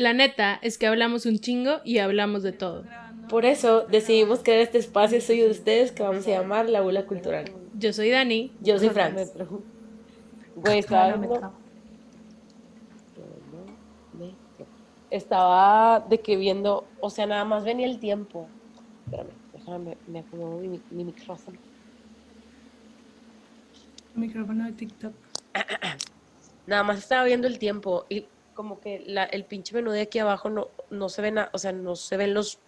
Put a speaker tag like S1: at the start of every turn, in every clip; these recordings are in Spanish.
S1: La neta es que hablamos un chingo y hablamos de todo.
S2: Por eso decidimos crear este espacio suyo de ustedes que vamos a llamar La Bula Cultural.
S1: Yo soy Dani.
S2: Yo soy Fran. Güey, estaba viendo- Estaba de que viendo, o sea, nada más venía el tiempo. Espérame, déjame, me acomodo mi, mi- mi micrófono.
S3: Micrófono de TikTok.
S2: Nada más estaba viendo el tiempo y como que la, el pinche menú de aquí abajo no, no se ven, o sea, no se ven los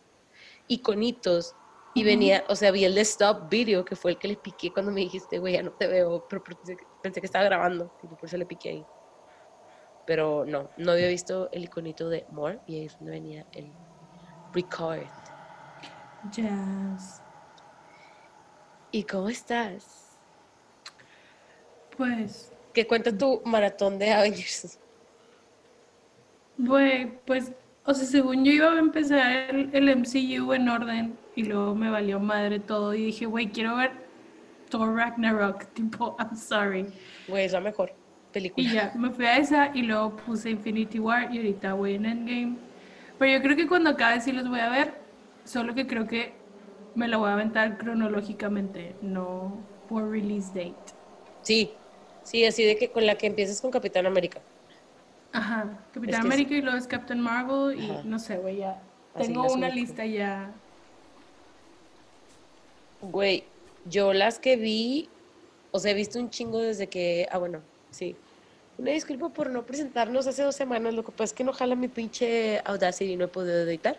S2: iconitos. Y venía, o sea, vi el de Stop Video, que fue el que le piqué cuando me dijiste, güey, ya no te veo, pero pensé, que- pensé que estaba grabando, tipo, por eso le piqué ahí. Pero no, no había visto el iconito de More y ahí es donde venía el Record.
S3: Jazz.
S2: ¿Y cómo estás?
S3: Pues,
S2: ¿Qué cuenta tu maratón de Avengers?
S3: Güey, pues, o sea, según yo iba a empezar el, el MCU en orden y luego me valió madre todo y dije, güey, quiero ver Thor Ragnarok, tipo, I'm sorry.
S2: Güey, es la mejor película.
S3: Y ya, me fui a esa y luego puse Infinity War y ahorita voy en Endgame. Pero yo creo que cuando acabe sí los voy a ver, solo que creo que me la voy a aventar cronológicamente, no por release date.
S2: Sí, sí, así de que con la que empieces con Capitán América.
S3: Ajá, Capitán
S2: Es que
S3: América y luego es Captain Marvel y
S2: Ajá.
S3: no sé, güey, ya.
S2: Así
S3: Tengo una
S2: ubico.
S3: lista ya.
S2: Güey, yo las que vi, o sea, he visto un chingo desde que, ah, bueno, sí. Una disculpa por no presentarnos hace dos semanas, lo que pasa es que no jala mi pinche Audacity y no he podido editar.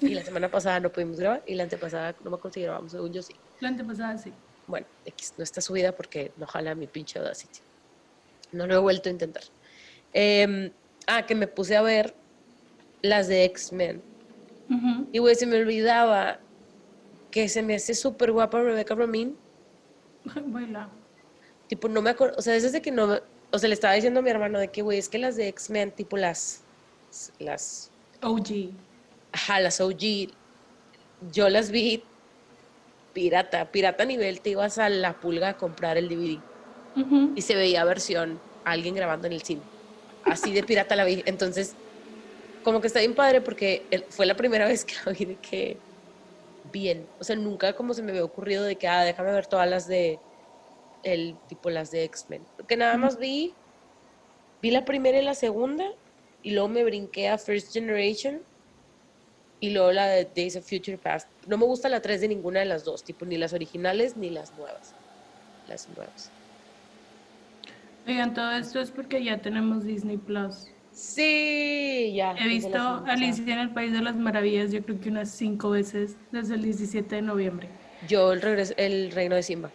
S2: Y la semana pasada no pudimos grabar y la antepasada no me grabamos, según yo sí.
S3: La antepasada sí.
S2: Bueno, X no está subida porque no jala mi pinche Audacity. No lo he vuelto a intentar. Em, ah, que me puse a ver las de X-Men. Y güey, se me olvidaba que se me hace súper guapa Rebecca Romijn.
S3: Baila.
S2: Tipo, no me acuerdo, o sea, desde que no, me- o sea, le estaba diciendo a mi hermano de que, güey, es que las de X-Men, tipo las, las,
S3: OG.
S2: ajá, las OG, yo las vi pirata, pirata a nivel, te ibas a la pulga a comprar el DVD y se veía versión, alguien grabando en el cine. Así de pirata la vi. Entonces, como que está bien padre porque fue la primera vez que la vi de que bien. O sea, nunca como se me había ocurrido de que, ah, déjame ver todas las de, el tipo las de X-Men. Que nada más vi, vi la primera y la segunda y luego me brinqué a First Generation y luego la de Days of Future Past. No me gusta la 3 de ninguna de las dos, tipo ni las originales ni las nuevas. Las nuevas.
S3: Oigan, todo esto es porque ya tenemos Disney Plus.
S2: Sí, ya.
S3: He visto. Alicia en el País de las Maravillas, yo creo que unas cinco veces desde el 17 de noviembre.
S2: Yo el, regreso, el Reino de Simba.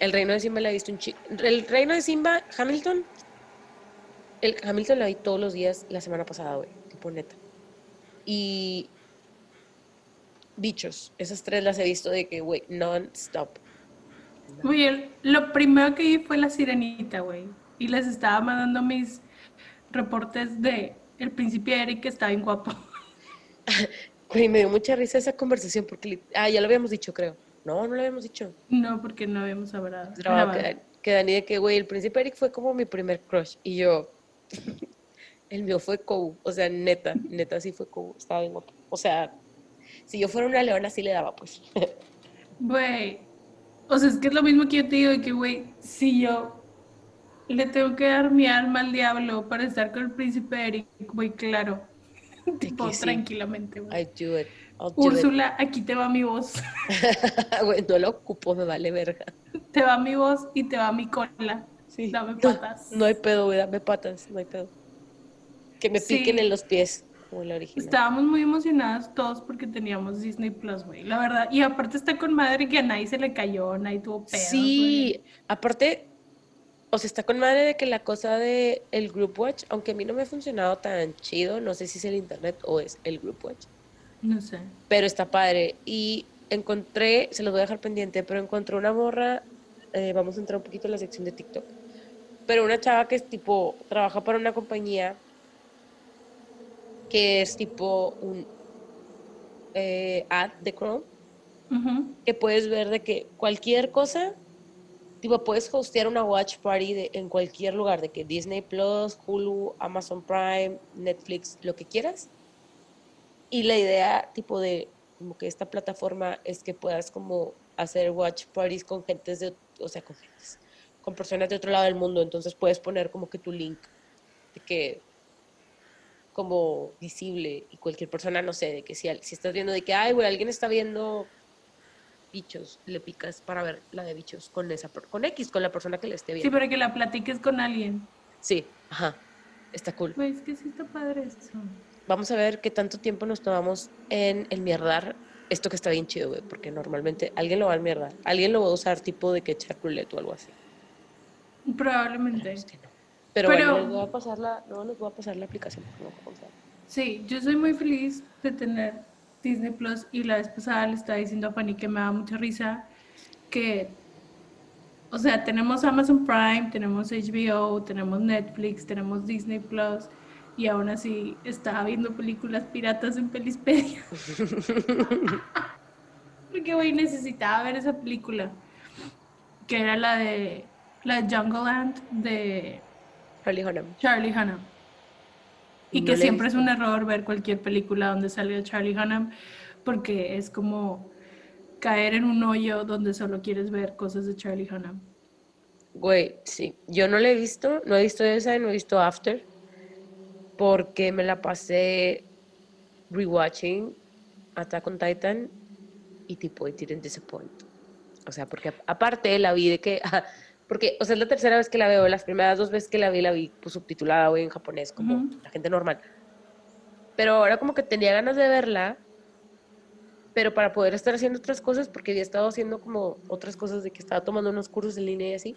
S2: El Reino de Simba la he visto un chico. El Reino de Simba, Hamilton. El Hamilton la vi todos los días la semana pasada, güey. Tipo neta. Y bichos. Esas tres las he visto de que, güey, non-stop.
S3: Oye, lo primero que vi fue la sirenita, güey. Y les estaba mandando mis reportes de El Príncipe Eric, que está bien guapo.
S2: Güey, me dio mucha risa esa conversación porque. Ah, ya lo habíamos dicho, creo. No, no lo habíamos dicho.
S3: No, porque no habíamos hablado.
S2: grabado. que, que Dani de que, güey, el príncipe Eric fue como mi primer crush. Y yo, el mío fue Kou. O sea, neta, neta sí fue Kou. Estaba bien guapo. O sea, si yo fuera una leona, sí le daba, pues.
S3: Güey, o sea, es que es lo mismo que yo te digo, de que, güey, si yo le tengo que dar mi alma al diablo para estar con el príncipe Eric, güey, claro. tipo,
S2: sí.
S3: tranquilamente, güey. Úrsula, aquí te va mi voz.
S2: Güey, no lo ocupo, me vale verga.
S3: te va mi voz y te va mi cola.
S2: Sí.
S3: Dame
S2: No,
S3: patas.
S2: No hay pedo, güey, dame patas, no hay pedo. Que me
S3: Sí.
S2: piquen en los pies, como la original.
S3: Estábamos muy emocionadas todos porque teníamos Disney Plus, güey, la verdad. Y aparte está con madre que a nadie se le cayó, nadie tuvo pedos,
S2: Sí, aparte, o sea, está con madre de que la cosa de el Group Watch, aunque a mí no me ha funcionado tan chido, no sé si es el internet o es el Group Watch.
S3: No sé.
S2: pero está padre. Y encontré, se los voy a dejar pendiente, pero encontré una morra, eh, vamos a entrar un poquito en la sección de TikTok, pero una chava que es tipo, trabaja para una compañía que es tipo un eh, ad de Chrome que puedes ver de que cualquier cosa, tipo, puedes hostear una watch party de- en cualquier lugar, de que Disney Plus, Hulu, Amazon Prime, Netflix, lo que quieras. Y la idea, tipo, de como que esta plataforma es que puedas como hacer watch parties con gentes de, o sea, con gentes, con personas de otro lado del mundo. Entonces puedes poner como que tu link de que como visible y cualquier persona, no sé, de que si, si estás viendo de que, ay, güey, alguien está viendo bichos, le picas para ver la de bichos con esa, con X, con la persona que le esté
S3: Sí,
S2: viendo.
S3: para que la platiques con alguien.
S2: Sí, ajá, está cool.
S3: Es que sí está padre eso.
S2: Vamos a ver qué tanto tiempo nos tomamos en el mierdar esto que está bien chido, güey, porque normalmente alguien lo va a mierdar, alguien lo va a usar tipo de que echar roulette o algo así.
S3: Probablemente.
S2: Que no. Pero,
S3: Pero-
S2: bueno, les voy a pasar la, no, les voy a pasar la aplicación. no.
S3: Sí, yo soy muy feliz de tener Disney Plus y la vez pasada le estaba diciendo a Fanny que me da mucha risa que, o sea, tenemos Amazon Prime, tenemos HBO, tenemos Netflix, tenemos Disney Plus y aún así estaba viendo películas piratas en Pelispedia. Porque, güey, necesitaba ver esa película, que era la de, la Jungle Land de
S2: Charlie Hunnam.
S3: Charlie Hunnam. Y
S2: No
S3: que siempre es un error ver cualquier película donde sale Charlie Hunnam, porque es como caer en un hoyo donde solo quieres ver cosas de Charlie Hunnam.
S2: Güey, sí. Yo no la he visto, no he visto esa, no he visto After, porque me la pasé rewatching Attack on Titan y tipo, it didn't disappoint. O sea, porque aparte la vi de que, porque, o sea, es la tercera vez que la veo, las primeras dos veces que la vi, la vi pues, subtitulada, güey, en japonés, como
S3: Ujú.
S2: la gente normal. Pero ahora como que tenía ganas de verla, pero para poder estar haciendo otras cosas, porque había estado haciendo como otras cosas de que estaba tomando unos cursos en línea y así.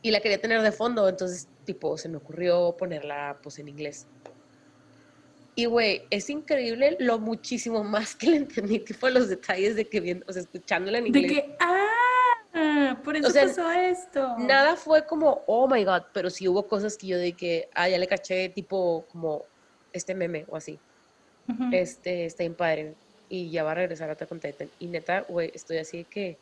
S2: Y la quería tener de fondo, entonces, tipo, se me ocurrió ponerla, pues, en inglés. Y, güey, es increíble lo muchísimo más que le entendí, tipo, los detalles de que viendo, o sea, escuchándola en
S3: De
S2: inglés.
S3: que, ah, por eso
S2: sea,
S3: pasó esto.
S2: Nada fue como, oh my god, pero sí hubo cosas que yo de que, ah, ya le caché, tipo, como este meme o así.
S3: Ujú.
S2: Este, está bien padre. Y ya va a regresar a Attack on Titan. Y neta, güey, estoy así de que.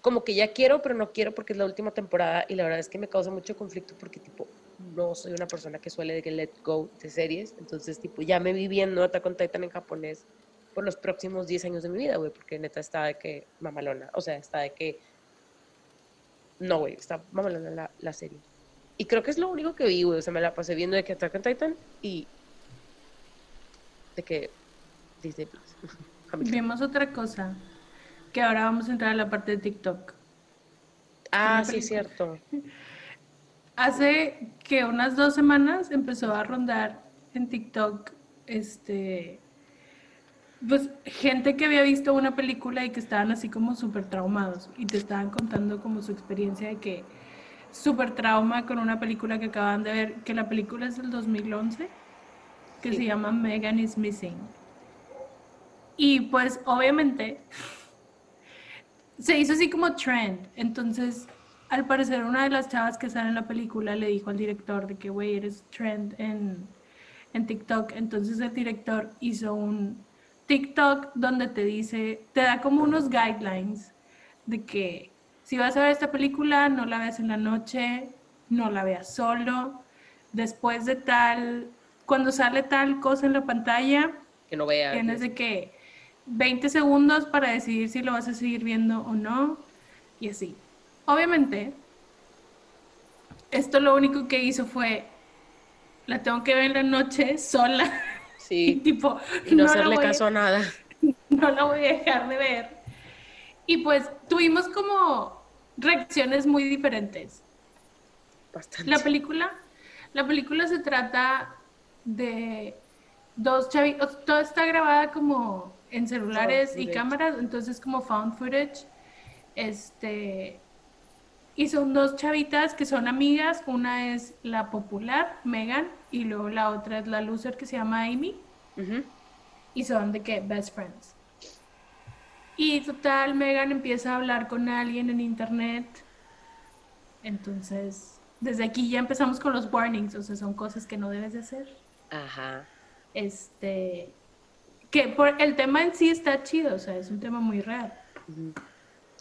S2: Como que ya quiero, pero no quiero porque es la última temporada. Y la verdad es que me causa mucho conflicto porque, tipo, no soy una persona que suele de que let go de series. Entonces, tipo, ya me vi viendo Attack on Titan en japonés por los próximos 10 años de mi vida, güey. Porque neta está de que mamalona. O sea, está de que. No, güey, está mamalona la, la serie. Y creo que es lo único que vi, güey. O sea, me la pasé viendo de que Attack on Titan y de que Disney Plus.
S3: Vimos otra cosa, que ahora vamos a entrar a la parte de TikTok.
S2: ah, sí, cierto.
S3: Hace que unas dos semanas empezó a rondar en TikTok este pues gente que había visto una película y que estaban así como súper traumados y te estaban contando como su experiencia de que súper trauma con una película que acaban de ver, que la película es del 2011, que
S2: Sí.
S3: se llama Megan is Missing. Y pues obviamente se hizo así como trend. Entonces, al parecer, una de las chavas que sale en la película le dijo al director de que, güey, eres trend en, en TikTok. Entonces, el director hizo un TikTok donde te dice, te da como unos guidelines de que si vas a ver esta película, no la veas en la noche, no la veas solo. Después de tal, cuando sale tal cosa en la pantalla,
S2: Que no vea.
S3: Tienes de que 20 segundos para decidir si lo vas a seguir viendo o no. Y así. Obviamente, esto lo único que hizo fue, la tengo que ver en la noche sola. Y
S2: Sí.
S3: tipo,
S2: Y no hacerle caso a nada.
S3: no la voy a dejar de ver. Y pues tuvimos como reacciones muy diferentes.
S2: Bastante.
S3: La película, la película se trata de dos chavitos, todo está grabada como en celulares y cámaras, entonces como found footage. Este y son dos chavitas que son amigas, una es la popular, Megan, y luego la otra es la loser que se llama Amy y son de que best friends. Y total, Megan empieza a hablar con alguien en internet. Entonces, desde aquí ya empezamos con los warnings, o sea, son cosas que no debes de hacer.
S2: Ajá.
S3: Este, que por el tema en sí está chido, o sea, es un tema muy real.
S2: Ujú.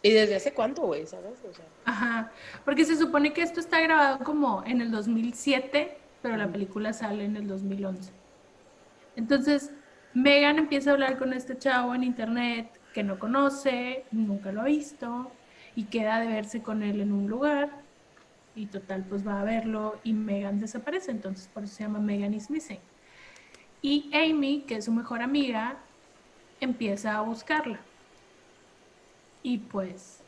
S2: ¿Y desde hace cuánto, güey? ¿Sabes? O sea,
S3: Ajá, porque se supone que esto está grabado como en el 2007, pero la película sale en el 2011. Entonces, Megan empieza a hablar con este chavo en internet que no conoce, nunca lo ha visto, y queda de verse con él en un lugar, y total, pues va a verlo, y Megan desaparece, entonces por eso se llama Megan is Missing. Y Amy, que es su mejor amiga, empieza a buscarla. Y pues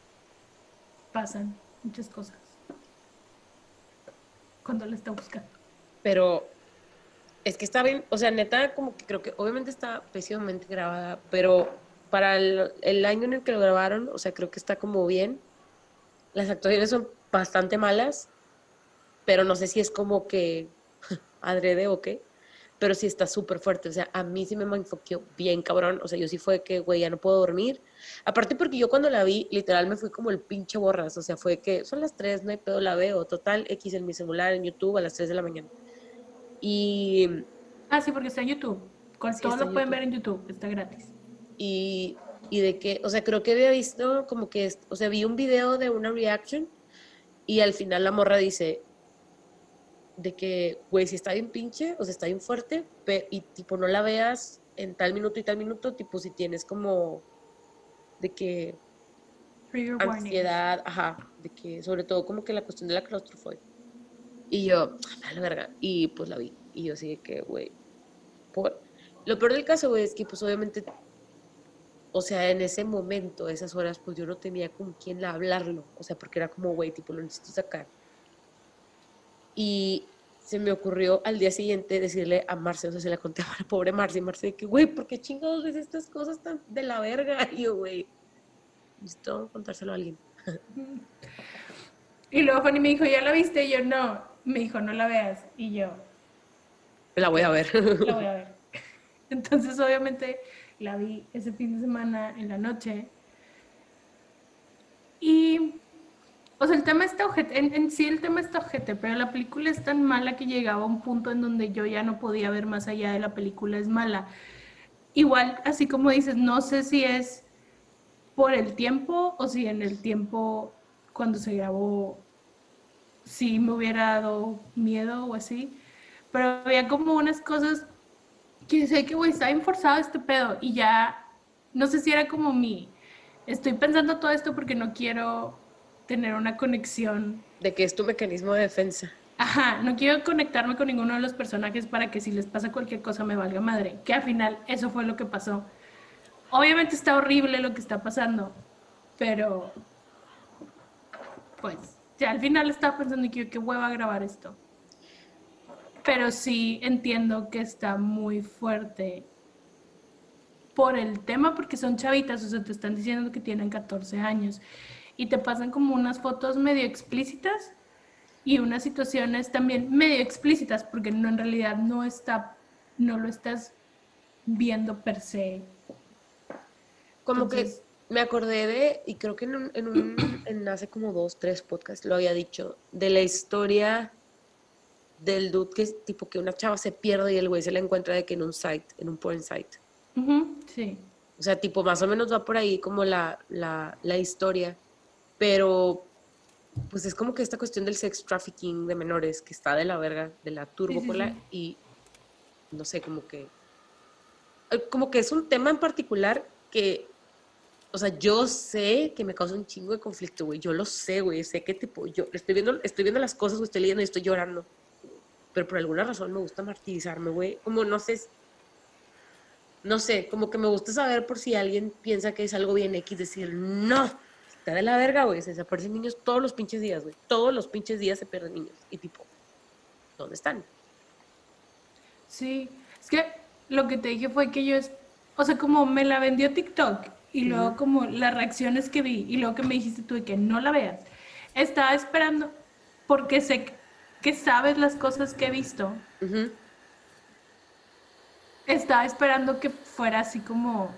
S3: pasan muchas cosas cuando la está buscando.
S2: pero es que está bien, o sea, neta, como que creo que obviamente está pésimamente grabada, pero para el, el año en el que lo grabaron, o sea, creo que está como bien. Las actuaciones son bastante malas, pero no sé si es como que adrede o qué, pero sí está súper fuerte. O sea, a mí sí me enfoqueó bien cabrón. O sea, yo sí fue que, güey, ya no puedo dormir. Aparte porque yo cuando la vi, literal me fui como el pinche borras. O sea, fue que son las 3, no hay pedo, la veo. Total, X en mi celular, en YouTube, a las 3 de la mañana. Y,
S3: Ah, sí, porque está en YouTube. Con
S2: Sí,
S3: todo lo
S2: en
S3: pueden
S2: YouTube.
S3: ver en YouTube, está gratis.
S2: y, y de que, o sea, creo que había visto como que, o sea, vi un video de una reaction y al final la morra dice de que, güey, si está bien pinche, o sea, está bien fuerte, y tipo no la veas en tal minuto y tal minuto, tipo si tienes como de que
S3: Trigger warning.
S2: ansiedad, ajá, de que sobre todo como que la cuestión de la claustrofobia. Y yo, a la verga, y pues la vi, y yo de que, güey, por... Lo peor del caso, güey, es que pues obviamente, o sea, en ese momento, esas horas, pues yo no tenía con quién hablarlo, o sea, porque era como, güey, tipo, lo necesito sacar. Y se me ocurrió al día siguiente decirle a Marce, o sea, se la conté a la pobre Marce, y Marce que, güey, ¿por qué chingados ves estas cosas tan de la verga? Y yo, güey, necesito contárselo a alguien.
S3: Y luego Fanny me dijo, ¿ya la viste? Y yo, no. Me dijo, no la veas. Y yo,
S2: La voy a ver.
S3: la voy a ver. Entonces, obviamente, la vi ese fin de semana en la noche. Y, o sea, el tema está ojete, en, sí el tema está ojete, pero la película es tan mala que llegaba a un punto en donde yo ya no podía ver más allá de la película, es mala. Igual, así como dices, no sé si es por el tiempo o si en el tiempo cuando se grabó sí me hubiera dado miedo o así, pero había como unas cosas que sé que, güey, está bien forzado este pedo y ya, no sé si era como mi, estoy pensando todo esto porque no quiero tener una conexión,
S2: De que es tu mecanismo de defensa.
S3: ajá, no quiero conectarme con ninguno de los personajes para que si les pasa cualquier cosa me valga madre, que al final eso fue lo que pasó. Obviamente está horrible lo que está pasando, pero pues ya al final estaba pensando que qué hueva grabar esto. Pero sí entiendo que está muy fuerte por el tema, porque son chavitas, o sea, te están diciendo que tienen 14 años y te pasan como unas fotos medio explícitas y unas situaciones también medio explícitas, porque no en realidad no está, no lo estás viendo per se.
S2: Como
S3: Entonces-
S2: que me acordé de, y creo que en, un, en, un- en hace como dos, tres podcasts lo había dicho, de la historia del dude que es tipo que una chava se pierde y el güey se la encuentra de que en un site, en un porn site.
S3: Ujú, sí.
S2: O sea, tipo, más o menos va por ahí como la, la, la historia, pero pues es como que esta cuestión del sex trafficking de menores que está de la verga, de la turbocola
S3: sí.
S2: y no sé, como que eh, como que es un tema en particular que o sea, yo sé que me causa un chingo de conflicto, güey. Yo lo sé, güey. Sé que tipo, yo estoy viendo, estoy viendo las cosas, güey, estoy leyendo y estoy llorando. Pero por alguna razón me gusta martirizarme, güey. Como no sé, no sé, como que me gusta saber por si alguien piensa que es algo bien X, decir, no, está de la verga, güey, se desaparecen niños todos los pinches días, güey, todos los pinches días se pierden niños, y tipo, ¿dónde están?
S3: Sí, es que lo que te dije fue que yo, es, o sea, como me la vendió TikTok y luego como las reacciones que vi y luego que me dijiste tú de que no la veas, estaba esperando porque sé que- sabes las cosas que he visto, estaba esperando que fuera así como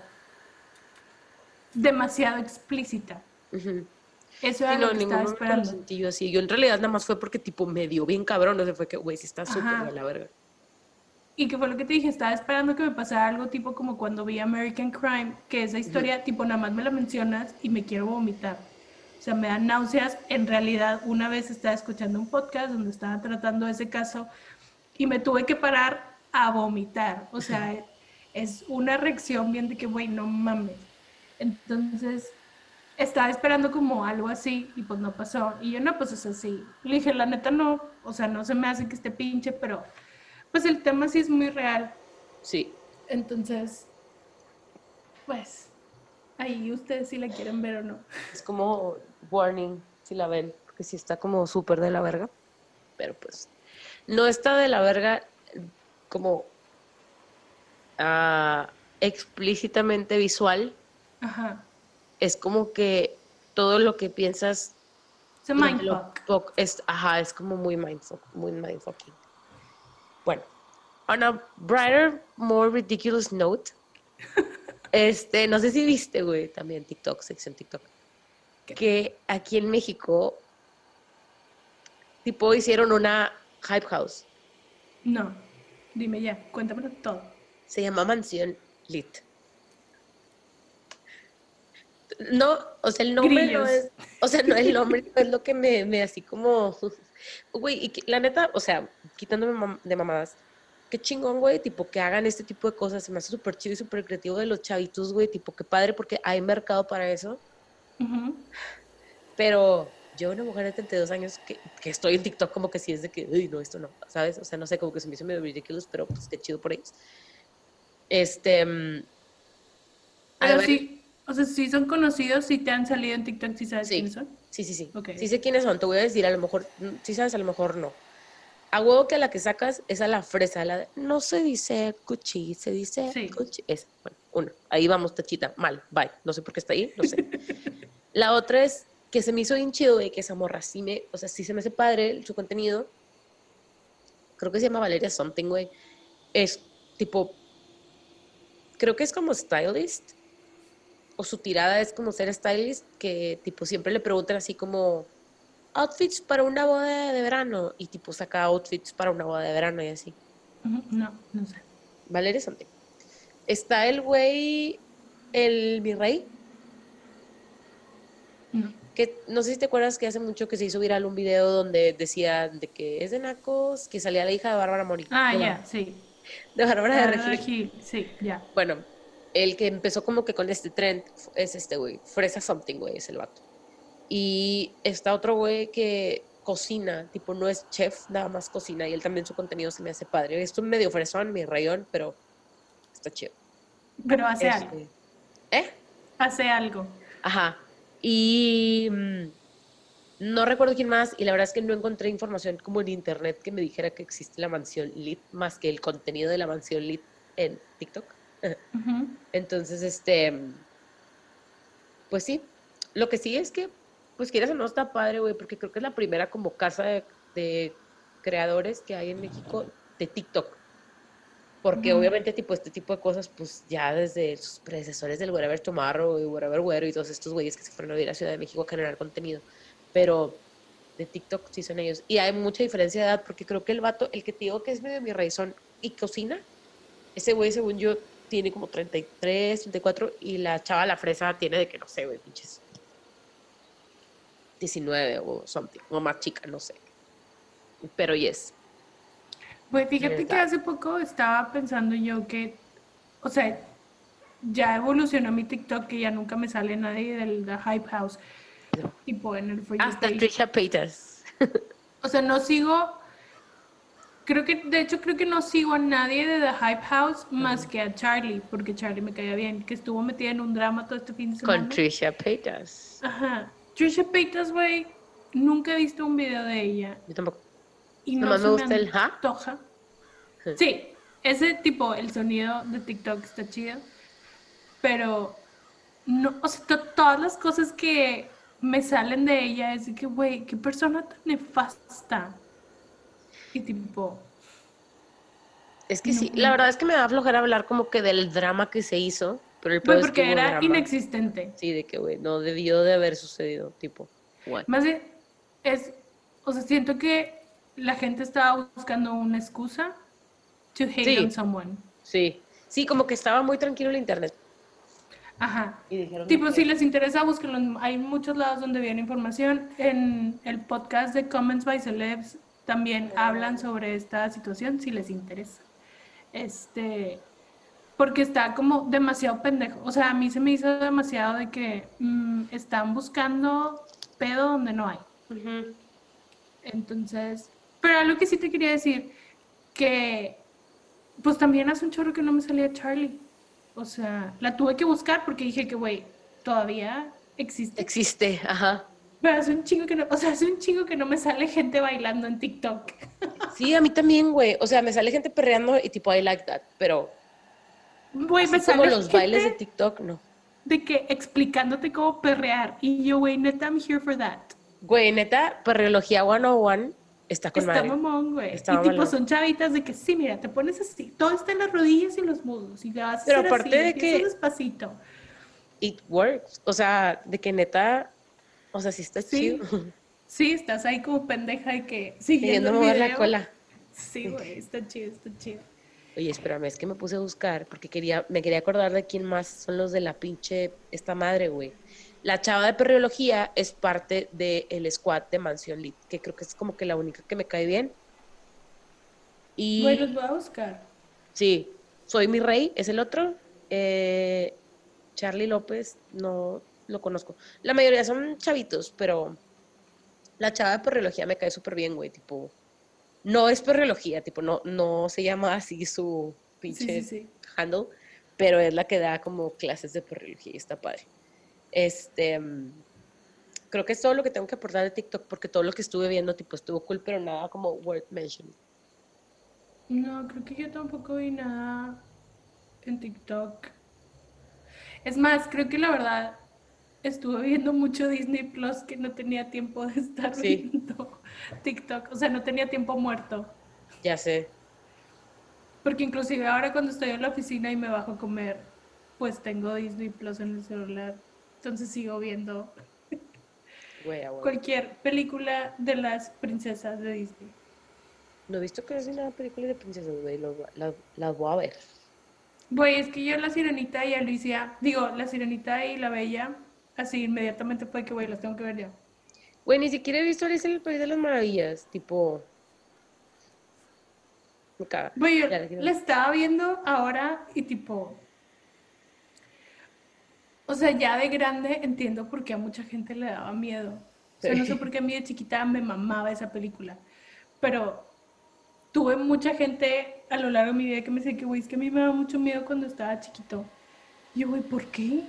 S3: demasiado explícita. Eso
S2: Sí,
S3: era
S2: no,
S3: lo que
S2: ningún
S3: estaba esperando.
S2: sentí yo así. Yo en realidad nada más fue porque tipo me dio bien cabrón, o sea, fue que, güey, sí está súper de la verga.
S3: Y que fue lo que te dije, estaba esperando que me pasara algo tipo como cuando vi American Crime, que esa historia tipo nada más me la mencionas y me quiero vomitar. O sea, me dan náuseas. En realidad, una vez estaba escuchando un podcast donde estaban tratando ese caso y me tuve que parar a vomitar. O sea, es una reacción bien de que, güey, no mames. Entonces, estaba esperando como algo así y pues no pasó. Y yo, no, pues es así. Le dije, la neta no, o sea, no se me hace que esté pinche, pero pues el tema sí es muy real.
S2: Sí.
S3: Entonces, pues, ahí ustedes si la quieren ver o no.
S2: Es como warning, si la ven, porque sí está como súper de la verga. Pero pues, no está de la verga como ah, explícitamente visual.
S3: Ajá.
S2: Es como que todo lo que piensas
S3: Se mindfuck.
S2: es, ajá, es como muy mindfuck, muy mindfucking. Bueno, on a brighter, more ridiculous note, este, no sé si viste, güey, también TikTok, sección TikTok,
S3: ¿Qué?
S2: que aquí en México, tipo, hicieron una hype house,
S3: No, dime ya, cuéntamelo todo.
S2: se llama Mansión Lit. No, o sea, el nombre no es, o sea, no el nombre no es lo que me, me así como, güey, y que- la neta, o sea, quitándome de mamadas, qué chingón, güey, tipo, que hagan este tipo de cosas, se me hace súper chido y súper creativo de los chavitos, güey, tipo, qué padre, porque hay mercado para eso, pero yo, una mujer de 32 años que, que estoy en TikTok, como que sí es de que, uy, no, esto no, ¿sabes? O sea, no sé, como que se me hizo medio ridiculous, pero pues qué chido por ellos. Este. mm,
S3: Pero sí, o sea, sí son conocidos, sí te han salido en TikTok, sí sabes quiénes son.
S2: Sí, sí, sí.
S3: Ok.
S2: Sí sé quiénes son, te voy a decir, a lo mejor, mm, sí sabes, a lo mejor no. A huevo que a la que sacas es a la fresa, la de, no se dice cuchi, se dice cuchi. Esa, bueno, uno. Ahí vamos, tachita, mal, bye. No sé por qué está ahí, no sé. la otra es que se me hizo bien chido, güey, que esa morra sí me, o sea, sí se me hace padre su contenido. Creo que se llama Valeria Something, güey. Es tipo, creo que es como stylist o su tirada es como ser stylist, que tipo siempre le preguntan así como outfits para una boda de verano y tipo saca outfits para una boda de verano y así.
S3: No, no sé.
S2: Valeria Something. Está el güey, el mi rey,
S3: No.
S2: que no sé si te acuerdas que hace mucho que se hizo viral un video donde decía de que es de Nacos, que salía la hija de Bárbara Mori.
S3: Ah, ya, sí.
S2: De Bárbara de
S3: Bárbara
S2: Regil.
S3: Gil, Sí, ya.
S2: Bueno, el que empezó como que con este trend es este güey, Fresa Something, güey, es el vato. Y está otro güey que cocina, tipo no es chef, nada más cocina, y él también su contenido se me hace padre. Esto es medio fresón, mi rayón, pero está chido.
S3: Pero hace
S2: Este,
S3: algo.
S2: ¿Eh?
S3: Hace algo.
S2: Ajá. Y mm, no recuerdo quién más, y la verdad es que no encontré información como en internet que me dijera que existe la mansión Lit, más que el contenido de la mansión Lit en TikTok. Entonces, este, pues sí, lo que sí es que, pues quieras o no, está padre, güey, porque creo que es la primera como casa de, de creadores que hay en México de TikTok. Porque obviamente, tipo, este tipo de cosas, pues ya desde sus predecesores del Whatever Tomorrow y Whatever Güero y todos estos güeyes que se fueron a vivir a Ciudad de México a generar contenido. Pero de TikTok sí son ellos. Y hay mucha diferencia de edad, porque creo que el vato, el que te digo que es medio mi razón y cocina, ese güey, según yo, tiene como 33, 34 y la chava, la fresa, tiene de que no sé, güey, pinches 19 o something, o más chica, no sé. Pero yes.
S3: Pues fíjate que hace poco estaba pensando yo que, o sea, ya evolucionó mi TikTok que ya nunca me sale nadie del The Hype House. Tipo en el
S2: Hasta. Trisha Paytas.
S3: O sea, no sigo. Creo que, de hecho, creo que no sigo a nadie de The Hype House más que a Charlie, porque Charlie me caía bien, que estuvo metida en un drama todo este fin de semana.
S2: Con Trisha Paytas.
S3: Ajá. Trisha Paytas, güey, nunca he visto un video de ella.
S2: Yo tampoco.
S3: Y no
S2: Nomás
S3: se
S2: me gusta el ja.
S3: antoja. Sí, ese tipo, el sonido de TikTok está chido. Pero, no, o sea, to- todas las cosas que me salen de ella es de que, güey, qué persona tan nefasta. Y tipo,
S2: Es que sí, la verdad es que me da flojera hablar como que del drama que se hizo, pero el peor es que
S3: porque era
S2: drama.
S3: inexistente.
S2: Sí, de que, güey, no debió de haber sucedido, tipo, what?
S3: Más de, es, o sea, siento que la gente estaba buscando una excusa to hate
S2: Sí.
S3: on someone.
S2: Sí. Sí, como que estaba muy tranquilo el internet.
S3: Ajá.
S2: Y dijeron,
S3: Tipo, si les interesa, búsquenlo. Hay muchos lados donde viene información. En el podcast de Comments by Celebs también hablan sobre esta situación, si les interesa. Este, porque está como demasiado pendejo. O sea, a mí se me hizo demasiado de que mm, están buscando pedo donde no hay. Entonces, pero algo que sí te quería decir, que pues también hace un chorro que no me salía Charlie. O sea, la tuve que buscar porque dije que, güey, todavía existe.
S2: Existe, ajá.
S3: Pero hace un chingo que no, o sea, hace un chingo que no me sale gente bailando en TikTok.
S2: Sí, a mí también, güey. O sea, me sale gente perreando y tipo, I like that. Pero
S3: Güey, me
S2: así como
S3: sale
S2: los bailes de
S3: gente
S2: TikTok, no.
S3: de que explicándote cómo perrear. Y yo, güey, neta, I'm here for that.
S2: Güey, neta, perreología 101 está con
S3: Está
S2: madre.
S3: mamón, güey.
S2: Está
S3: Y tipo, son chavitas de que sí, mira, te pones así, todo está en las rodillas y los muslos. Y te vas a
S2: Pero
S3: hacer
S2: aparte
S3: así,
S2: de que-
S3: despacito.
S2: It works. O sea, de que neta, o sea, sí está
S3: Sí.
S2: chido.
S3: Sí, estás ahí como pendeja de que siguiendo el
S2: mover la cola.
S3: Sí, güey, está chido, está chido.
S2: Oye, espérame, es que me puse a buscar porque quería, me quería acordar de quién más son los de la pinche esta madre, güey. La chava de perriología es parte del squad de Mansión Lit, que creo que es como que la única que me cae bien. Y
S3: Güey, los voy a buscar.
S2: sí, Soy mi rey, es el otro. Eh, Charlie López, no lo conozco. La mayoría son chavitos, pero la chava de perriología me cae súper bien, güey, tipo, no es perriología, tipo, no, no se llama así su pinche
S3: Sí, sí, sí.
S2: handle, pero es la que da como clases de perriología y está padre. Este, mm, creo que es todo lo que tengo que aportar de TikTok, porque todo lo que estuve viendo, tipo, estuvo cool, pero nada como worth mentioning.
S3: No, creo que yo tampoco vi nada en TikTok. Es más, creo que la verdad estuve viendo mucho Disney Plus que no tenía tiempo de estar
S2: Sí.
S3: viendo TikTok. O sea, no tenía tiempo muerto.
S2: Ya sé.
S3: Porque inclusive ahora cuando estoy en la oficina y me bajo a comer, pues tengo Disney Plus en el celular. Entonces sigo viendo cualquier película de las princesas de Disney.
S2: No he visto que es una película de princesas, güey. lo- La, la voy a ver.
S3: Güey, es que yo la sirenita y Alicia, digo, la sirenita y la bella, así inmediatamente fue que, güey, las tengo que ver ya.
S2: Güey, ni siquiera he visto Alicia en el País de las Maravillas. Tipo.
S3: Güey, yo
S2: la
S3: estaba viendo ahora y tipo, o sea, ya de grande entiendo por qué a mucha gente le daba miedo. O sea, no sé por qué a mí de chiquita me mamaba esa película, pero tuve mucha gente a lo largo de mi vida que me decía que, güey, es que a mí me daba mucho miedo cuando estaba chiquito. Y yo, güey, ¿por qué?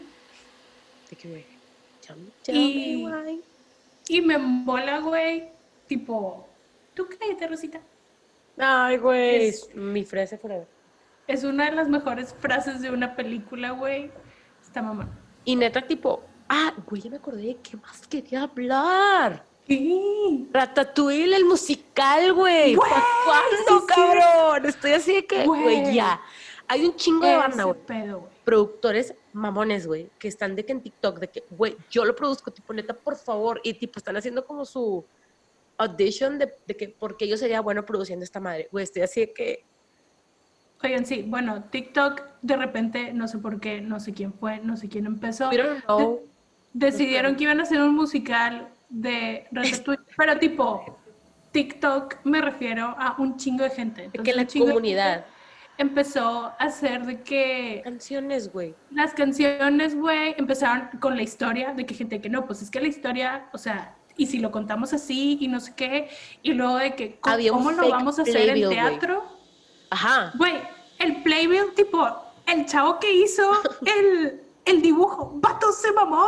S2: De que, güey.
S3: Y-
S2: me why.
S3: Y me embola, güey, tipo, tú cállate, Rosita.
S2: Ay, güey.
S3: Es-
S2: Mi frase forever.
S3: Es una de las mejores frases de una película, güey. Está mamá.
S2: Y neta, tipo. Ah, güey, ya me acordé de qué más quería hablar.
S3: ¿Qué?
S2: Ratatouille, el musical, güey. ¿Para cuándo,
S3: sí, sí.
S2: cabrón? Estoy así de que, güey, ya. Hay un chingo de banda, güey. productores mamones, güey, que están de que en TikTok, de que, güey, yo lo produzco, tipo, neta, por favor, y tipo, están haciendo como su audition de, de que, porque yo sería bueno produciendo esta madre, güey, estoy así de que,
S3: Oigan, sí, bueno, TikTok de repente, no sé por qué, no sé quién fue, no sé quién empezó.
S2: know,
S3: Decidieron que iban a hacer un musical de Ratatouille, pero tipo, TikTok me refiero a un chingo de gente.
S2: de
S3: Entonces,
S2: que la
S3: de
S2: comunidad,
S3: empezó a hacer de que
S2: canciones, güey,
S3: las canciones, güey, empezaron con la historia de que gente que no, pues es que la historia, o sea, y si lo contamos así y no sé qué, y luego de que cómo lo vamos a hacer en teatro.
S2: ajá,
S3: Güey, el playbill, tipo, el chavo que hizo el, el dibujo, vato se mamó.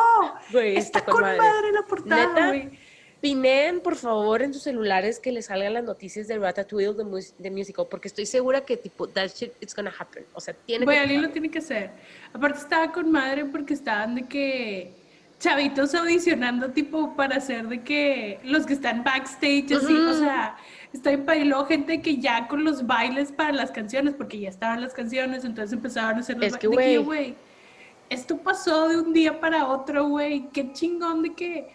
S2: Güey,
S3: Está,
S2: está
S3: con madre.
S2: madre.
S3: la portada, güey.
S2: Pineen, por favor, en sus celulares que les salgan las noticias de Ratatouille de, mus- de musical, porque estoy segura que, tipo, that shit, it's gonna happen, o sea, tiene
S3: Güey,
S2: que
S3: alguien lo tiene que hacer. Aparte estaba con madre porque estaban de que chavitos audicionando tipo para hacer de que los que están backstage así, o
S2: Ujú.
S3: sea, está en gente que ya con los bailes para las canciones, porque ya estaban las canciones, entonces empezaron a hacer los
S2: Es que, güey,
S3: esto pasó de un día para otro, güey, qué chingón de que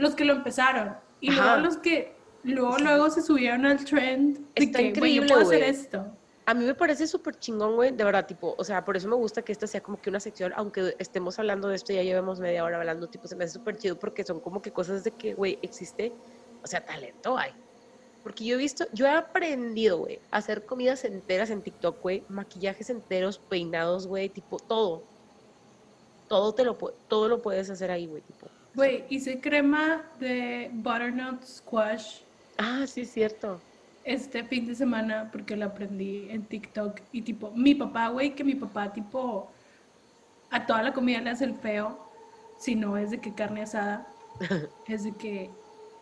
S3: los que lo empezaron y
S2: Ajá.
S3: luego los que luego luego se subieron al trend de
S2: Está
S3: que, yo
S2: increíble,
S3: puedo hacer esto.
S2: A mí me parece súper chingón, güey, de verdad, tipo, o sea, por eso me gusta que esta sea como que una sección, aunque estemos hablando de esto, ya llevamos media hora hablando, tipo, se me hace súper chido porque son como que cosas de que, güey, existe, o sea, talento hay. Porque yo he visto, yo he aprendido, güey, a hacer comidas enteras en TikTok, güey, maquillajes enteros, peinados, güey, tipo, todo. Todo te lo, todo lo puedes hacer ahí, güey, tipo.
S3: Güey, hice crema de butternut squash
S2: Ah, sí, cierto.
S3: este fin de semana porque lo aprendí en TikTok y tipo, mi papá, güey, que mi papá tipo a toda la comida le hace el feo, si no es de que carne asada, es de que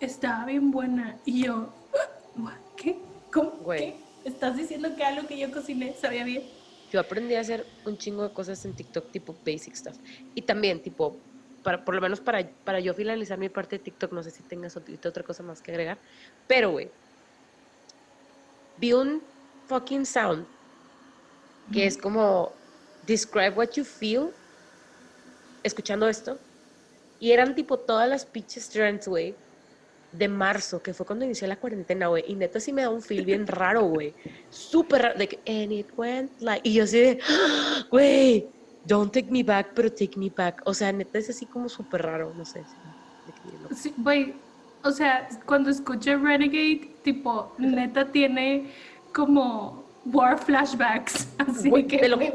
S3: estaba bien buena y yo, "What? ¿qué? ¿Cómo?
S2: Güey.
S3: ¿Qué? ¿Estás diciendo que algo que yo cociné sabía bien?
S2: Yo aprendí a hacer un chingo de cosas en TikTok, tipo basic stuff. Y también, tipo, para, por lo menos para, para yo finalizar mi parte de TikTok, no sé si tengas ot- otra cosa más que agregar. Pero, güey, vi un fucking sound que es como describe what you feel escuchando esto. Y eran tipo todas las pinches trends, güey, de marzo, que fue cuando inició la cuarentena, güey. Y neta sí me da un feel bien raro, güey. Súper raro. De que, and it went like. Y yo así de, "Ah, güey, don't take me back, pero take me back. O sea, neta es así como súper raro, no sé. sí,
S3: güey, o sea, cuando escuché Renegade, tipo, neta tiene como war flashbacks. Así
S2: Güey,
S3: que,
S2: te lo-
S3: güey,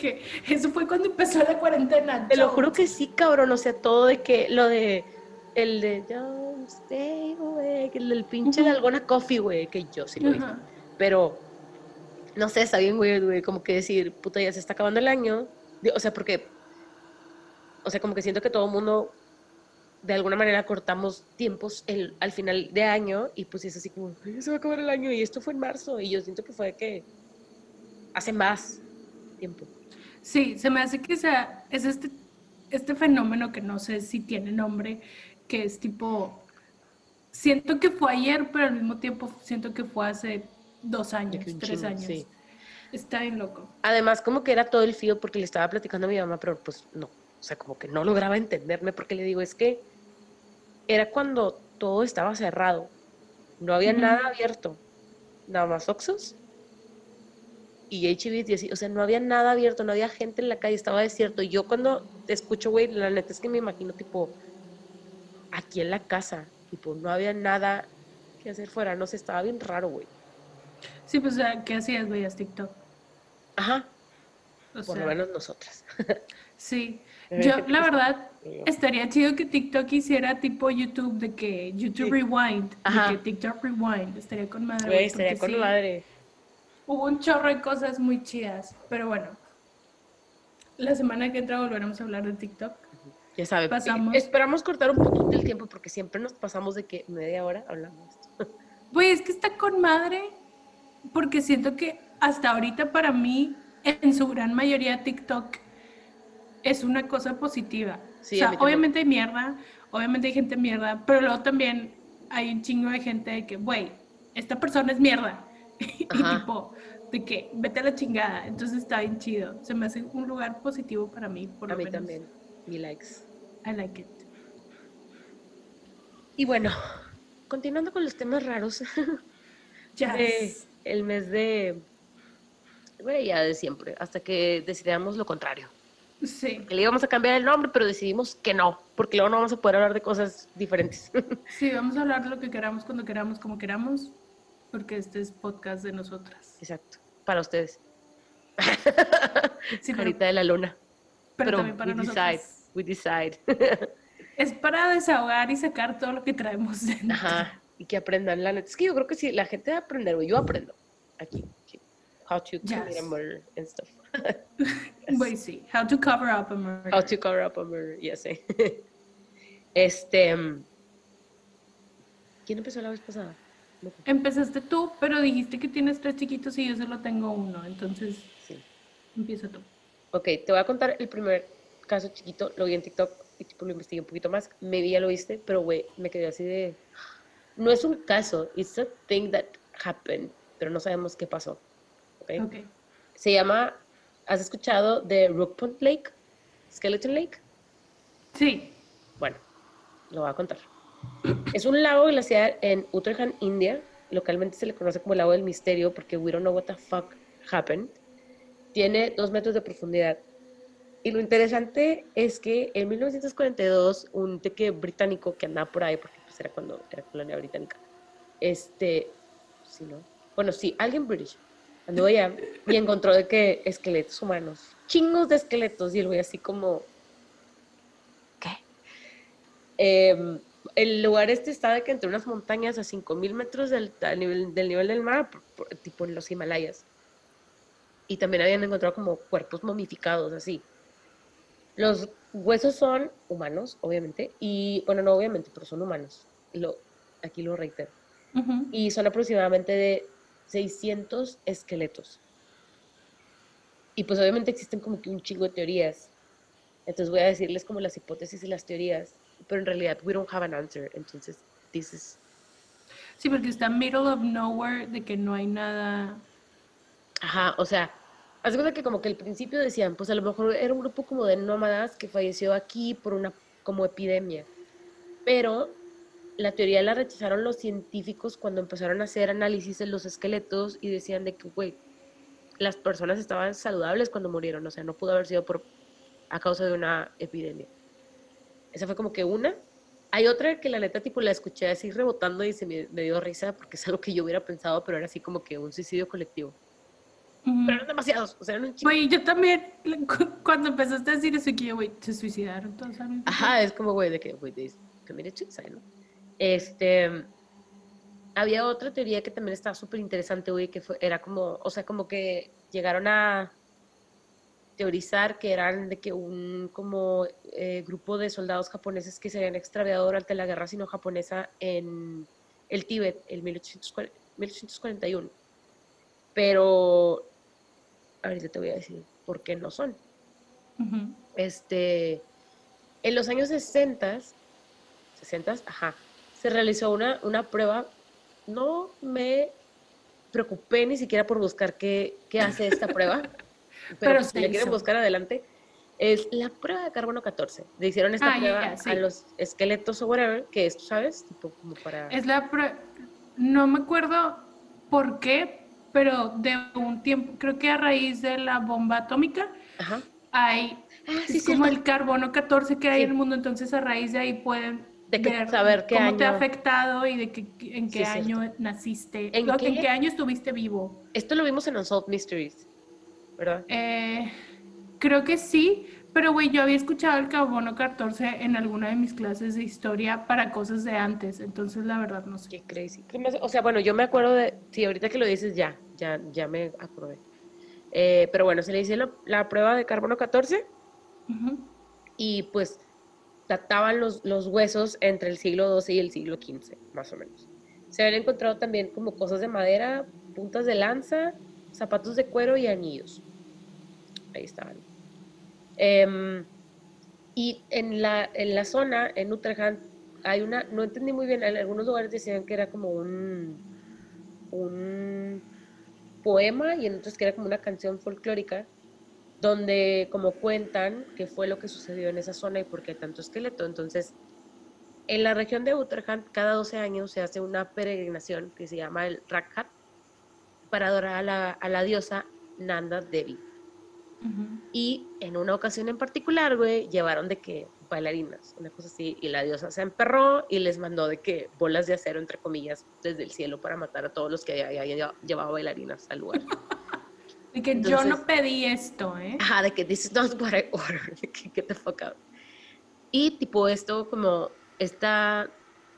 S3: que eso fue cuando empezó la cuarentena.
S2: Te lo juro que sí, cabrón. O sea, todo de que lo de. El de Don't stay away. El del pinche de alguna coffee, güey. Que yo sí lo vi.
S3: Ajá.
S2: Pero, no sé, está bien, güey, güey, como que decir, puta, ya se está acabando el año. O sea, porque, o sea, como que siento que todo el mundo, de alguna manera, cortamos tiempos el- al final de año y pues es así como, "Ay, se va a acabar el año y esto fue en marzo y yo siento que fue que hace más tiempo.
S3: Sí, se me hace que sea, es este, este fenómeno que no sé si tiene nombre, que es tipo, siento que fue ayer, pero al mismo tiempo siento que fue hace dos años, tres años.
S2: sí.
S3: Está bien loco.
S2: Además, como que era todo el fío porque le estaba platicando a mi mamá, pero pues no, o sea, como que no lograba entenderme porque le digo, es que era cuando todo estaba cerrado, no había nada abierto, nada más Oxxos y así, o sea, no había nada abierto, no había gente en la calle, estaba desierto. Y yo cuando escucho, güey, la neta es que me imagino, tipo, aquí en la casa, tipo, no había nada que hacer fuera, no sé, estaba bien raro, güey.
S3: Sí, pues, ¿qué hacías? Veías TikTok.
S2: Ajá,
S3: O
S2: por
S3: sea,
S2: lo menos nosotras.
S3: Sí. Yo,
S2: ¿qué te
S3: la verdad, estaría chido que TikTok hiciera tipo YouTube, de que YouTube
S2: Sí.
S3: Rewind,
S2: Ajá.
S3: de que TikTok Rewind, estaría con madre.
S2: Güey, estaría con
S3: sí,
S2: madre.
S3: Hubo un chorro de cosas muy chidas, pero bueno. La semana que entra volveremos a hablar de TikTok.
S2: Ya sabe,
S3: Pasamos.
S2: esperamos cortar un poquito el tiempo porque siempre nos pasamos de que media hora esto.
S3: Güey, es que está con madre, porque siento que hasta ahorita para mí, en su gran mayoría, TikTok es una cosa positiva.
S2: Sí,
S3: o sea, obviamente hay mierda, obviamente hay gente mierda, pero luego también hay un chingo de gente de que, güey, esta persona es mierda. y tipo, de que vete a la chingada. Entonces está bien chido. Se me hace un lugar positivo para mí, por
S2: A
S3: lo
S2: mí
S3: menos.
S2: también, mi likes.
S3: I like it.
S2: Y bueno, continuando con los temas raros
S3: Yes.
S2: El mes de, güey, ya de siempre, hasta que decidamos lo contrario.
S3: Sí,
S2: Que le íbamos a cambiar el nombre, pero decidimos que no, porque luego no vamos a poder hablar de cosas diferentes.
S3: sí, vamos a hablar de lo que queramos, cuando queramos, como queramos, porque este es podcast de nosotras.
S2: Exacto, para ustedes.
S3: Sí, pero,
S2: Carita de la luna.
S3: pero también para
S2: we
S3: nosotros.
S2: decide, we decide.
S3: Es para desahogar y sacar todo lo que traemos dentro.
S2: Ajá, y que aprendan, la neta. Es que yo creo que sí, la gente va a aprender, güey. Yo aprendo aquí. aquí. How to commit a
S3: Yes.
S2: murder and stuff.
S3: Güey, sí. How to cover up a murder.
S2: How to cover up a murder, ya sé. Este. mm, ¿Quién empezó la vez pasada?
S3: Empezaste tú, pero dijiste que tienes tres chiquitos y yo solo tengo uno. Entonces,
S2: Sí.
S3: empieza tú.
S2: Ok, te voy a contar el primer caso chiquito. Lo vi en TikTok y tipo lo investigué un poquito más. Maybe ya lo viste, pero güey, me quedé así de. No es un caso, it's a thing that happened, pero no sabemos qué pasó. Ok.
S3: Ok.
S2: Se llama, ¿has escuchado de Rook Pond Lake? Skeleton Lake.
S3: Sí.
S2: Bueno, lo voy a contar. Es un lago glaciar en Uttarakhand, India. localmente se le conoce como el lago del misterio porque we don't know what the fuck happened, tiene dos metros de profundidad. Y lo interesante es que en 1942 un teque británico que andaba por ahí, porque pues era cuando era colonia británica, este, sí, ¿no? Bueno, sí, alguien british andó allá y encontró de que esqueletos humanos, chingos de esqueletos, y el güey así como, ¿qué? Em, el lugar este está de que entre unas montañas a 5000 metros del, nivel, del nivel del mar, tipo en los Himalayas. Y también habían encontrado como cuerpos momificados, así. Los huesos son humanos, obviamente, y bueno, no obviamente, pero son humanos. Lo, aquí lo reitero. Y son aproximadamente de 600 esqueletos. Y pues obviamente existen como que un chingo de teorías. Entonces voy a decirles como las hipótesis y las teorías, pero en realidad we don't have an answer. Entonces, this is
S3: Sí, porque está middle of nowhere, de que no hay nada.
S2: Ajá, o sea, haz cuenta que como que al principio decían, pues a lo mejor era un grupo como de nómadas que falleció aquí por una como epidemia. Pero la teoría la rechazaron los científicos cuando empezaron a hacer análisis de los esqueletos y decían de que, güey, las personas estaban saludables cuando murieron, o sea, no pudo haber sido por a causa de una epidemia. Esa fue como que una. Hay otra que la neta tipo la escuché así rebotando y se me dio risa porque es algo que yo hubiera pensado, pero era así como que un suicidio colectivo. Pero eran demasiados, o sea, eran un chingo.
S3: Güey, yo también, cu- cuando empezaste a decir eso, que güey, se suicidaron todos
S2: Ajá, es como, güey, de que, güey, they committed suicide, ¿no? Este, había otra teoría que también estaba súper interesante, güey, que fue, era como, o sea, como que llegaron a teorizar que eran de que un como eh, grupo de soldados japoneses que se habían extraviado durante la guerra sino-japonesa en el Tíbet, en 1840 1841. Pero ahorita te voy a decir por qué no son.
S3: Ujú.
S2: Este, en los años 60, 60, ajá, se realizó una, una prueba. No me preocupé ni siquiera por buscar qué, qué hace esta prueba, pero,
S3: Pero
S2: si la quieren buscar adelante. Es la prueba de carbono 14. Le hicieron esta
S3: Ah,
S2: prueba
S3: sí.
S2: a los esqueletos o whatever, que es, ¿sabes? Tipo como para...
S3: Es la. prue- No me acuerdo por qué, pero de un tiempo, creo que a raíz de la bomba atómica,
S2: Ajá.
S3: hay.
S2: Ah, sí,
S3: es como el carbono 14 que hay
S2: Sí.
S3: en el mundo, entonces a raíz de ahí pueden
S2: De que
S3: ver
S2: saber qué
S3: cómo te ha afectado y de que, en qué
S2: Sí,
S3: año naciste,
S2: ¿En qué?
S3: en qué año estuviste vivo.
S2: Esto lo vimos en Unsolved Mysteries, ¿verdad?
S3: Eh, creo que sí, pero güey, yo había escuchado el carbono 14 en alguna de mis clases de historia para cosas de antes, entonces la verdad no sé.
S2: Qué crazy. ¿Qué más? O sea, bueno, yo me acuerdo de. Sí, ahorita que lo dices, ya, ya, ya me acordé. Eh, pero bueno, se le hizo la, la prueba de carbono 14
S3: Ujú.
S2: y pues databan los, los huesos entre el siglo XII y el siglo XV, más o menos. Se habían encontrado también como cosas de madera, puntas de lanza, zapatos de cuero y anillos. Ahí estaban. Em, y en la, en la zona, en Utrecht, hay una, no entendí muy bien, en algunos lugares decían que era como un, un poema y en otros que era como una canción folclórica, donde como cuentan qué fue lo que sucedió en esa zona y por qué tanto esqueleto. Entonces, en la región de Utrecht, cada 12 años se hace una peregrinación que se llama el Rakhat para adorar a la, a la diosa Nanda Devi. Y en una ocasión en particular, güey, llevaron de que bailarinas, una cosa así, y la diosa se emperró y les mandó de que bolas de acero, entre comillas, desde el cielo para matar a todos los que había, había llevado bailarinas al lugar.
S3: De que yo
S2: Entonces-
S3: no pedí esto, ¿eh?
S2: Ajá, de que this is not what I ordered, de que get the fuck out. Y tipo esto, como esta,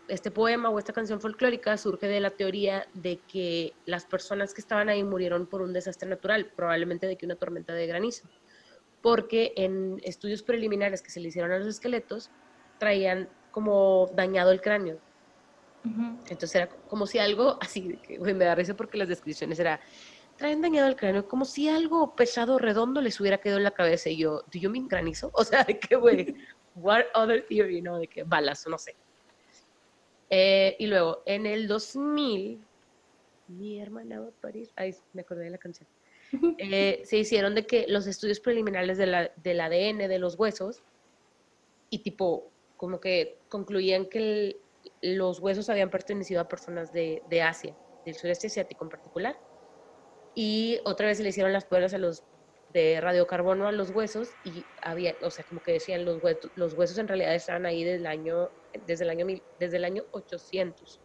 S2: este poema o esta canción folclórica surge de la teoría de que las personas que estaban ahí murieron por un desastre natural, probablemente de que una tormenta de granizo. Porque en estudios preliminares que se le hicieron a los esqueletos, traían como dañado el cráneo. Entonces era como si algo, así, que, güey, me da risa porque las descripciones era, traen dañado el cráneo, como si algo pesado, redondo les hubiera quedado en la cabeza. Y yo, ¿do you mean granizo? O sea, de que, güey, what other theory, ¿no? De que balas, no sé. Eh, y luego, en el 2000, mi hermana va a parir, ay, me acordé de la canción. Eh, se hicieron de que los estudios preliminares de la- del ADN de los huesos y tipo, como que concluían que los huesos habían pertenecido a personas de, de Asia. del sureste asiático en particular. Y otra vez se le hicieron las pruebas a los de radiocarbono a los huesos y había, o sea, como que decían, los huesos, los huesos en realidad estaban ahí desde el año, desde el año, desde el año 800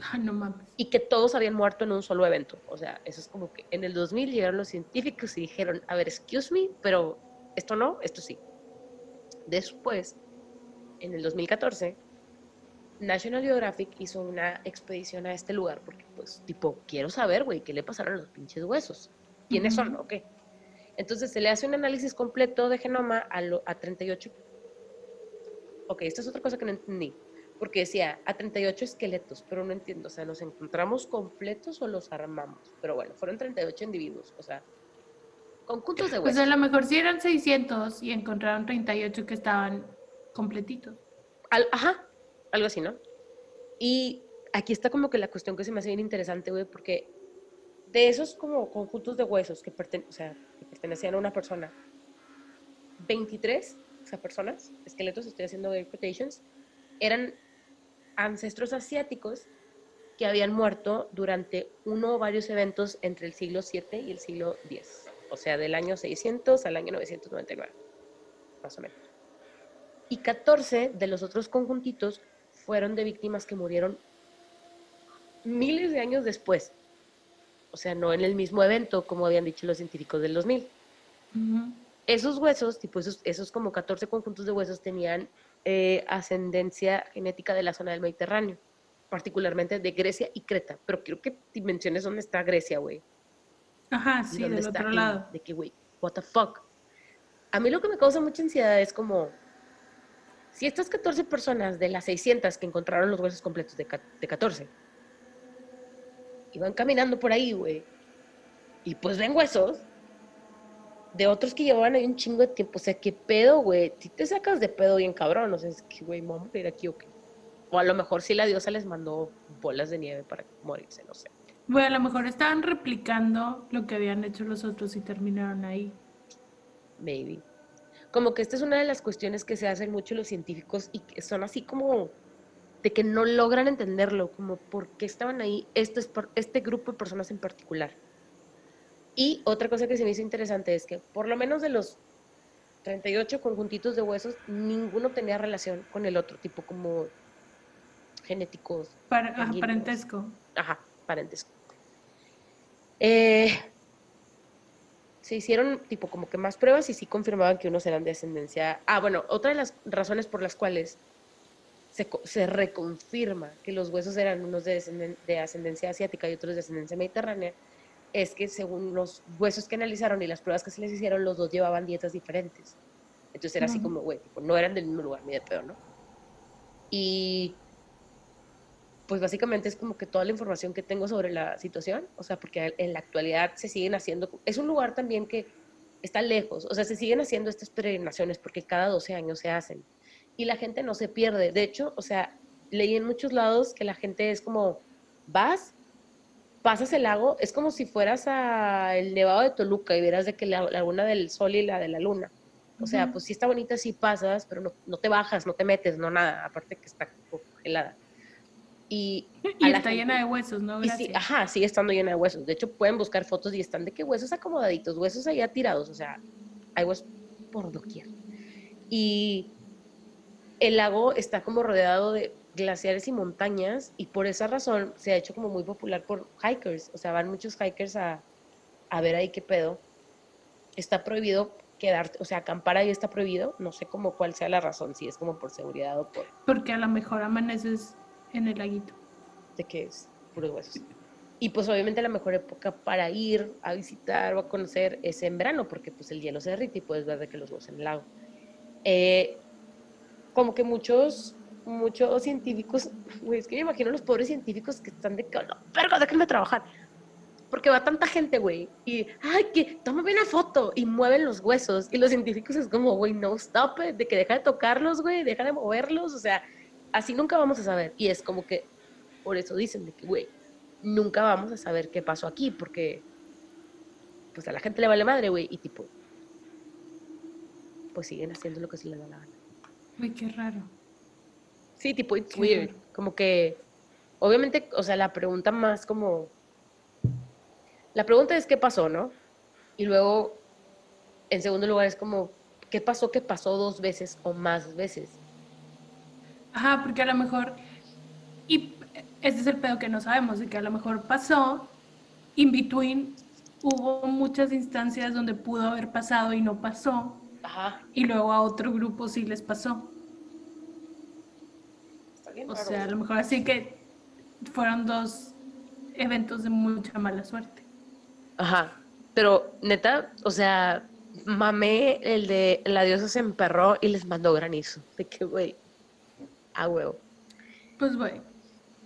S3: Ah, no mames.
S2: y que todos habían muerto en un solo evento. O sea, eso es como que en el 2000 llegaron los científicos y dijeron, a ver, excuse me, pero esto no, esto sí. Después, en el 2014, National Geographic hizo una expedición a este lugar porque, pues, tipo, quiero saber, güey, qué le pasaron a los pinches huesos. ¿Quiénes son?
S3: Ujú.
S2: ¿O qué? Entonces se le hace un análisis completo de genoma a, lo- a 38. Ok, esta es otra cosa que no entendí. Porque decía a 38 esqueletos, pero no entiendo. O sea, ¿nos encontramos completos o los armamos? Pero bueno, fueron 38 individuos. O sea, conjuntos de
S3: Pues
S2: huesos.
S3: a lo mejor sí eran 600 y encontraron 38 que estaban completitos.
S2: Al- ajá, algo así, ¿no? Y aquí está como que la cuestión que se me hace bien interesante, güey, porque de esos como conjuntos de huesos que, perten- o sea, que pertenecían a una persona, 23, o sea, personas, esqueletos, estoy haciendo air quotations, eran ancestros asiáticos que habían muerto durante uno o varios eventos entre el siglo 7 y el siglo 10, o sea, del año 600 al año 999, más o menos y 14 de los otros conjuntitos fueron de víctimas que murieron miles de años después. O sea, no en el mismo evento, como habían dicho los científicos del 2000.
S3: Ujú.
S2: Esos huesos, tipo esos, esos como 14 conjuntos de huesos, tenían eh, ascendencia genética de la zona del Mediterráneo, particularmente de Grecia y Creta. Pero quiero que menciones dónde está Grecia, güey.
S3: Ajá, sí, del
S2: está
S3: otro lado.
S2: De que, güey, what the fuck. A mí lo que me causa mucha ansiedad es como, si estas 14 personas de las 600 que encontraron los huesos completos de, de 14, iban caminando por ahí, güey, y pues ven huesos de otros que llevaban ahí un chingo de tiempo, o sea, ¿qué pedo, güey? Si te sacas de pedo bien cabrón, o sea, es que, güey, voy a morir aquí o qué. O a lo mejor sí la diosa les mandó bolas de nieve para morirse, no sé.
S3: Bueno, a lo mejor estaban replicando lo que habían hecho los otros y terminaron ahí.
S2: Maybe. Como que esta es una de las cuestiones que se hacen mucho los científicos y que son así como de que no logran entenderlo, como por qué estaban ahí este, este grupo de personas en particular. Y otra cosa que se me hizo interesante es que por lo menos de los 38 conjuntitos de huesos, ninguno tenía relación con el otro, tipo como genéticos,
S3: Para, ajá, parentesco.
S2: Ajá, parentesco. Eh, se hicieron tipo como que más pruebas y sí confirmaban que unos eran de ascendencia. Ah, bueno, otra de las razones por las cuales se, se reconfirma que los huesos eran unos de, de ascendencia asiática y otros de ascendencia mediterránea es que según los huesos que analizaron y las pruebas que se les hicieron, los dos llevaban dietas diferentes. Entonces era así como, güey, no eran del mismo lugar ni de pedo, ¿no? Y pues básicamente es como que toda la información que tengo sobre la situación, o sea, porque en la actualidad se siguen haciendo, es un lugar también que está lejos, o sea, se siguen haciendo estas peregrinaciones porque cada 12 años se hacen y la gente no se pierde. De hecho, o sea, leí en muchos lados que la gente es como, vas, pasas el lago, es como si fueras al Nevado de Toluca y vieras de que la laguna del sol y la de la luna. O sea,
S3: Ujú.
S2: pues sí está bonita, sí pasas, pero no, no te bajas, no te metes, no nada, aparte que está congelada. Y,
S3: Y está
S2: gente-
S3: llena de huesos, ¿no?
S2: y
S3: Gracias.
S2: sí, ajá, sigue estando llena de huesos. De hecho, pueden buscar fotos y están de que huesos acomodaditos, huesos allá tirados, o sea, hay huesos por doquier. Y el lago está como rodeado de glaciares y montañas y por esa razón se ha hecho como muy popular por hikers, o sea, van muchos hikers a, a ver ahí qué pedo. Está prohibido quedarte, o sea, acampar ahí está prohibido, no sé cómo cuál sea la razón, si es como por seguridad o por
S3: Porque a lo mejor amaneces en el laguito.
S2: de que es puros huesos. Y pues obviamente la mejor época para ir a visitar o a conocer es en verano, porque pues el hielo se derrite y puedes ver de que los huevos en el lago. Eh, como que muchos, muchos científicos, güey, es que me imagino los pobres científicos que están de que, no, verga, déjenme trabajar. Porque va tanta gente, güey, y, ay, que tómame una foto, y mueven los huesos, y los científicos es como, güey, no, stop it, de que deja de tocarlos, güey, deja de moverlos, o sea, así nunca vamos a saber. Y es como que, por eso dicen de que, güey, nunca vamos a saber qué pasó aquí, porque, pues a la gente le vale madre, güey, y tipo, pues siguen haciendo lo que se les da la gana.
S3: Uy, qué raro.
S2: Sí, tipo, it's weird. Como que obviamente, o sea, la pregunta más como, la pregunta es qué pasó, ¿no? Y luego, en segundo lugar, es como, ¿qué pasó que pasó dos veces o más veces?
S3: Ajá, porque a lo mejor, y este es el pedo que no sabemos, de que a lo mejor pasó, in between hubo muchas instancias donde pudo haber pasado y no pasó,
S2: Ajá.
S3: y luego a otro grupo sí les pasó. O sea, a
S2: güey.
S3: lo mejor así que fueron dos eventos de mucha mala suerte.
S2: Ajá. Pero neta, o sea, mamé el de la diosa se emperró y les mandó granizo. De que, güey, a huevo.
S3: Pues bueno,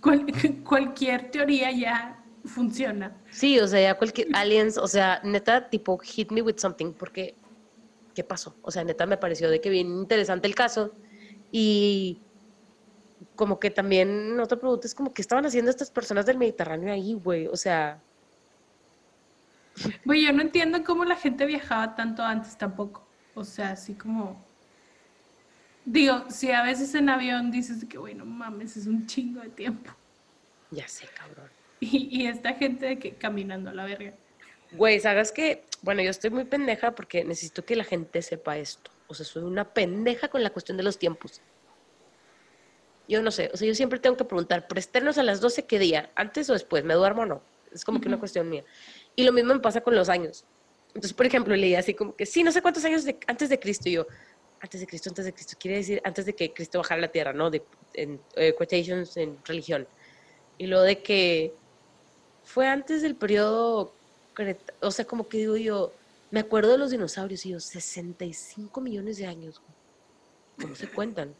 S3: cual- cualquier teoría ya funciona.
S2: Sí, o sea, ya cualquier aliens, o sea, neta, tipo, hit me with something, porque, ¿qué pasó? O sea, neta, me pareció de que bien interesante el caso y como que también otra pregunta es como, ¿qué estaban haciendo estas personas del Mediterráneo ahí, güey? O sea,
S3: Güey, yo no entiendo cómo la gente viajaba tanto antes tampoco. O sea, así como... Digo, si a veces en avión dices que, güey, no mames, es un chingo de tiempo.
S2: ya sé, cabrón.
S3: Y, y esta gente de que caminando a la verga.
S2: Güey, sabes que, bueno, yo estoy muy pendeja porque necesito que la gente sepa esto. O sea, soy una pendeja con la cuestión de los tiempos. Yo no sé, o sea, yo siempre tengo que preguntar, ¿prestarnos a las 12 qué día? ¿Antes o después? ¿Me duermo o no? Es como que una cuestión mía. Y lo mismo me pasa con los años. Entonces, por ejemplo, leí así como que, sí, no sé cuántos años de- antes de Cristo. Y yo, antes de Cristo, antes de Cristo, quiere decir antes de que Cristo bajara a la tierra, ¿no? De, en eh, quotations en religión. Y lo de que fue antes del periodo, o sea, como que digo yo, me acuerdo de los dinosaurios y yo, 65 millones de años. ¿Cómo se cuentan?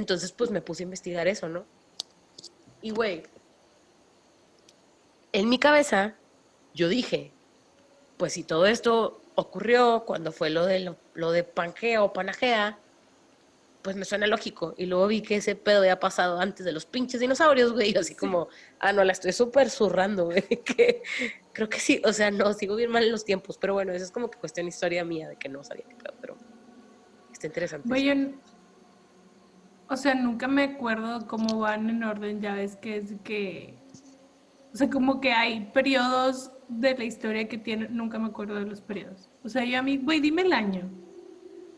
S2: Entonces, pues me puse a investigar eso, ¿no? Y, güey, en mi cabeza, yo dije, pues si todo esto ocurrió cuando fue lo de, lo, lo de Pangea o Panagea, pues me suena lógico. Y luego vi que ese pedo había pasado antes de los pinches dinosaurios, güey. y Así como, ah, no, la estoy súper zurrando, güey. Que creo que sí, o sea, no, sigo bien mal en los tiempos. Pero bueno, eso es como que cuestión historia mía de que no sabía qué pedo, pero está interesante.
S3: Güey, yo o sea, nunca me acuerdo cómo van en orden, ya ves que es que, o sea, como que hay periodos de la historia que tienen, nunca me acuerdo de los periodos. O sea, yo a mí, güey, dime el año.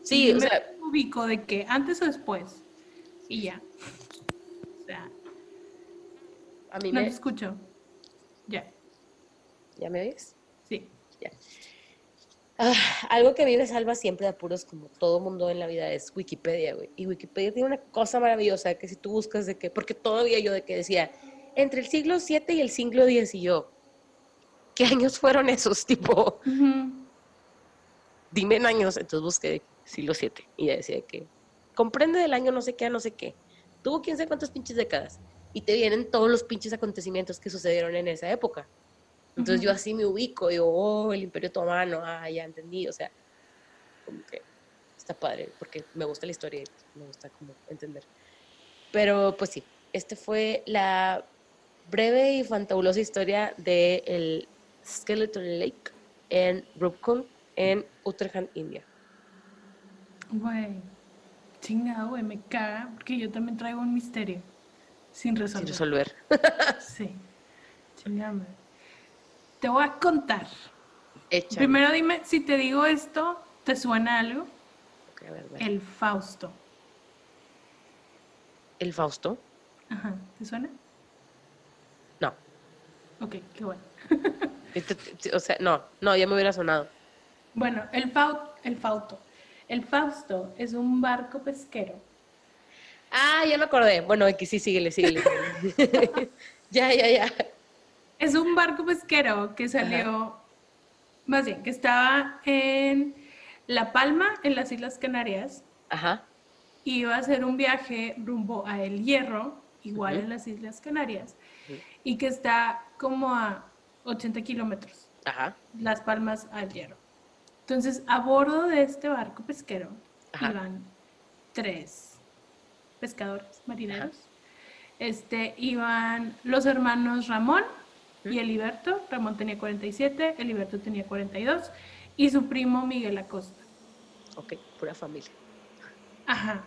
S2: sí, o
S3: me
S2: sea,
S3: ubico de que antes o después. Y ya. O sea,
S2: a mí
S3: no te
S2: me...
S3: escucho. Ya,
S2: ¿Ya me ves?
S3: sí.
S2: Ah, algo que a mí me salva siempre de apuros, como todo mundo en la vida, es Wikipedia, güey. Y Wikipedia tiene una cosa maravillosa que si tú buscas de que, porque todavía yo de que decía, entre el siglo 7 y el siglo 10 y yo, ¿qué años fueron esos? Tipo, dime en años. Entonces busqué siglo 7 y ya decía que comprende del año no sé qué a no sé qué. Tuvo quién sabe cuántas pinches décadas. Y te vienen todos los pinches acontecimientos que sucedieron en esa época. Entonces yo así me ubico, digo, oh, el Imperio Otomano, ah, ya entendí, o sea, como que está padre, porque me gusta la historia y me gusta como entender. Pero pues sí, este fue la breve y fantabulosa historia de el Skeleton Lake en Rupkund, en Uttarakhand, India.
S3: Güey, chingado, güey, me caga, porque yo también traigo un misterio sin
S2: Sin
S3: resolver.
S2: resolver.
S3: Sí, chingada. Te voy a contar. Primero dime, si te digo esto, ¿te suena algo?
S2: Ok, a ver, a ver.
S3: El Fausto.
S2: ¿El Fausto?
S3: Ajá, ¿te suena?
S2: No.
S3: Ok, qué bueno.
S2: O sea, no, no, ya me hubiera sonado.
S3: Bueno, el, Fau- el Fausto. El Fausto es un barco pesquero.
S2: Ah, ya me acordé. Bueno, aquí sí, síguele. síguele. ya, ya, ya.
S3: Es un barco pesquero que salió, más bien, que estaba en La Palma, en las Islas Canarias,
S2: Ajá.
S3: iba a hacer un viaje rumbo a El Hierro, igual en las Islas Canarias, y que está como a 80 kilómetros,
S2: Ajá.
S3: Las Palmas al Hierro. Entonces, a bordo de este barco pesquero
S2: Ajá.
S3: iban tres pescadores marineros. Este, iban los hermanos Ramón y Eliberto. Ramón tenía 47, Eliberto tenía 42, y su primo Miguel Acosta.
S2: Ok, pura familia.
S3: Ajá.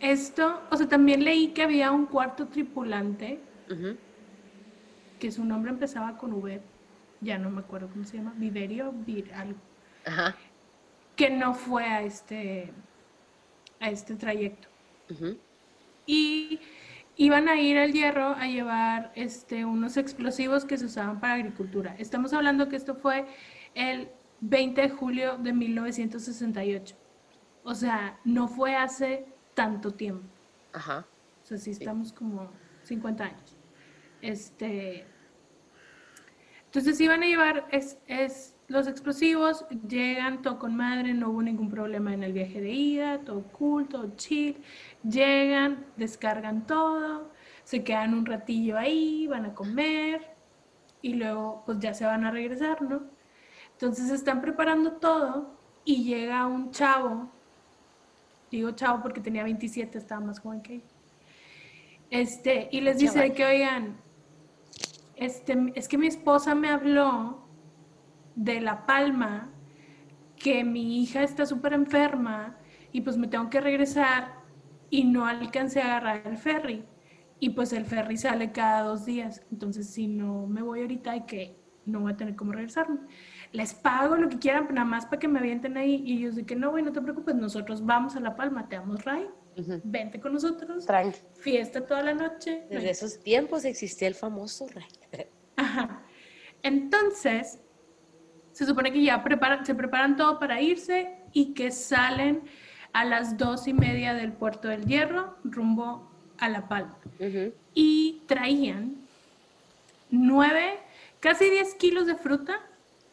S3: Esto, o sea, también leí que había un cuarto tripulante que su nombre empezaba con V, ya no me acuerdo cómo se llama, Viverio, Vir- algo,
S2: Ajá.
S3: que no fue a este, a este trayecto. Y iban a ir al hierro a llevar este, unos explosivos que se usaban para agricultura. Estamos hablando que esto fue el 20 de julio de 1968. O sea, no fue hace tanto tiempo.
S2: Ajá.
S3: O sea, sí estamos como 50 años. Este. Entonces iban a llevar es, es los explosivos, llegan todo con madre, no hubo ningún problema en el viaje de ida, todo cool, todo chill. Llegan, descargan todo, se quedan un ratillo ahí, van a comer y luego pues ya se van a regresar, ¿no? Entonces están preparando todo y llega un chavo, digo chavo porque tenía 27, estaba más joven que ella. Este, y les dice
S2: Chaval.
S3: que, oigan, este, es que mi esposa me habló de La Palma, que mi hija está súper enferma y pues me tengo que regresar y no alcancé a agarrar el ferry. Y pues el ferry sale cada dos días. Entonces, si no me voy ahorita y que no voy a tener cómo regresarme. Les pago lo que quieran, nada más para que me avienten ahí. Y ellos de que no, güey, no te preocupes, nosotros vamos a La Palma, te damos ray,
S2: Ujú.
S3: vente con nosotros,
S2: Tranqui.
S3: fiesta toda la noche. no hay
S2: Desde esos tiempos existía el famoso rey.
S3: Ajá. Entonces, se supone que ya preparan, se preparan todo para irse y que salen a las dos y media del puerto del Hierro rumbo a La Palma. Y traían nueve, casi 10 kilos de fruta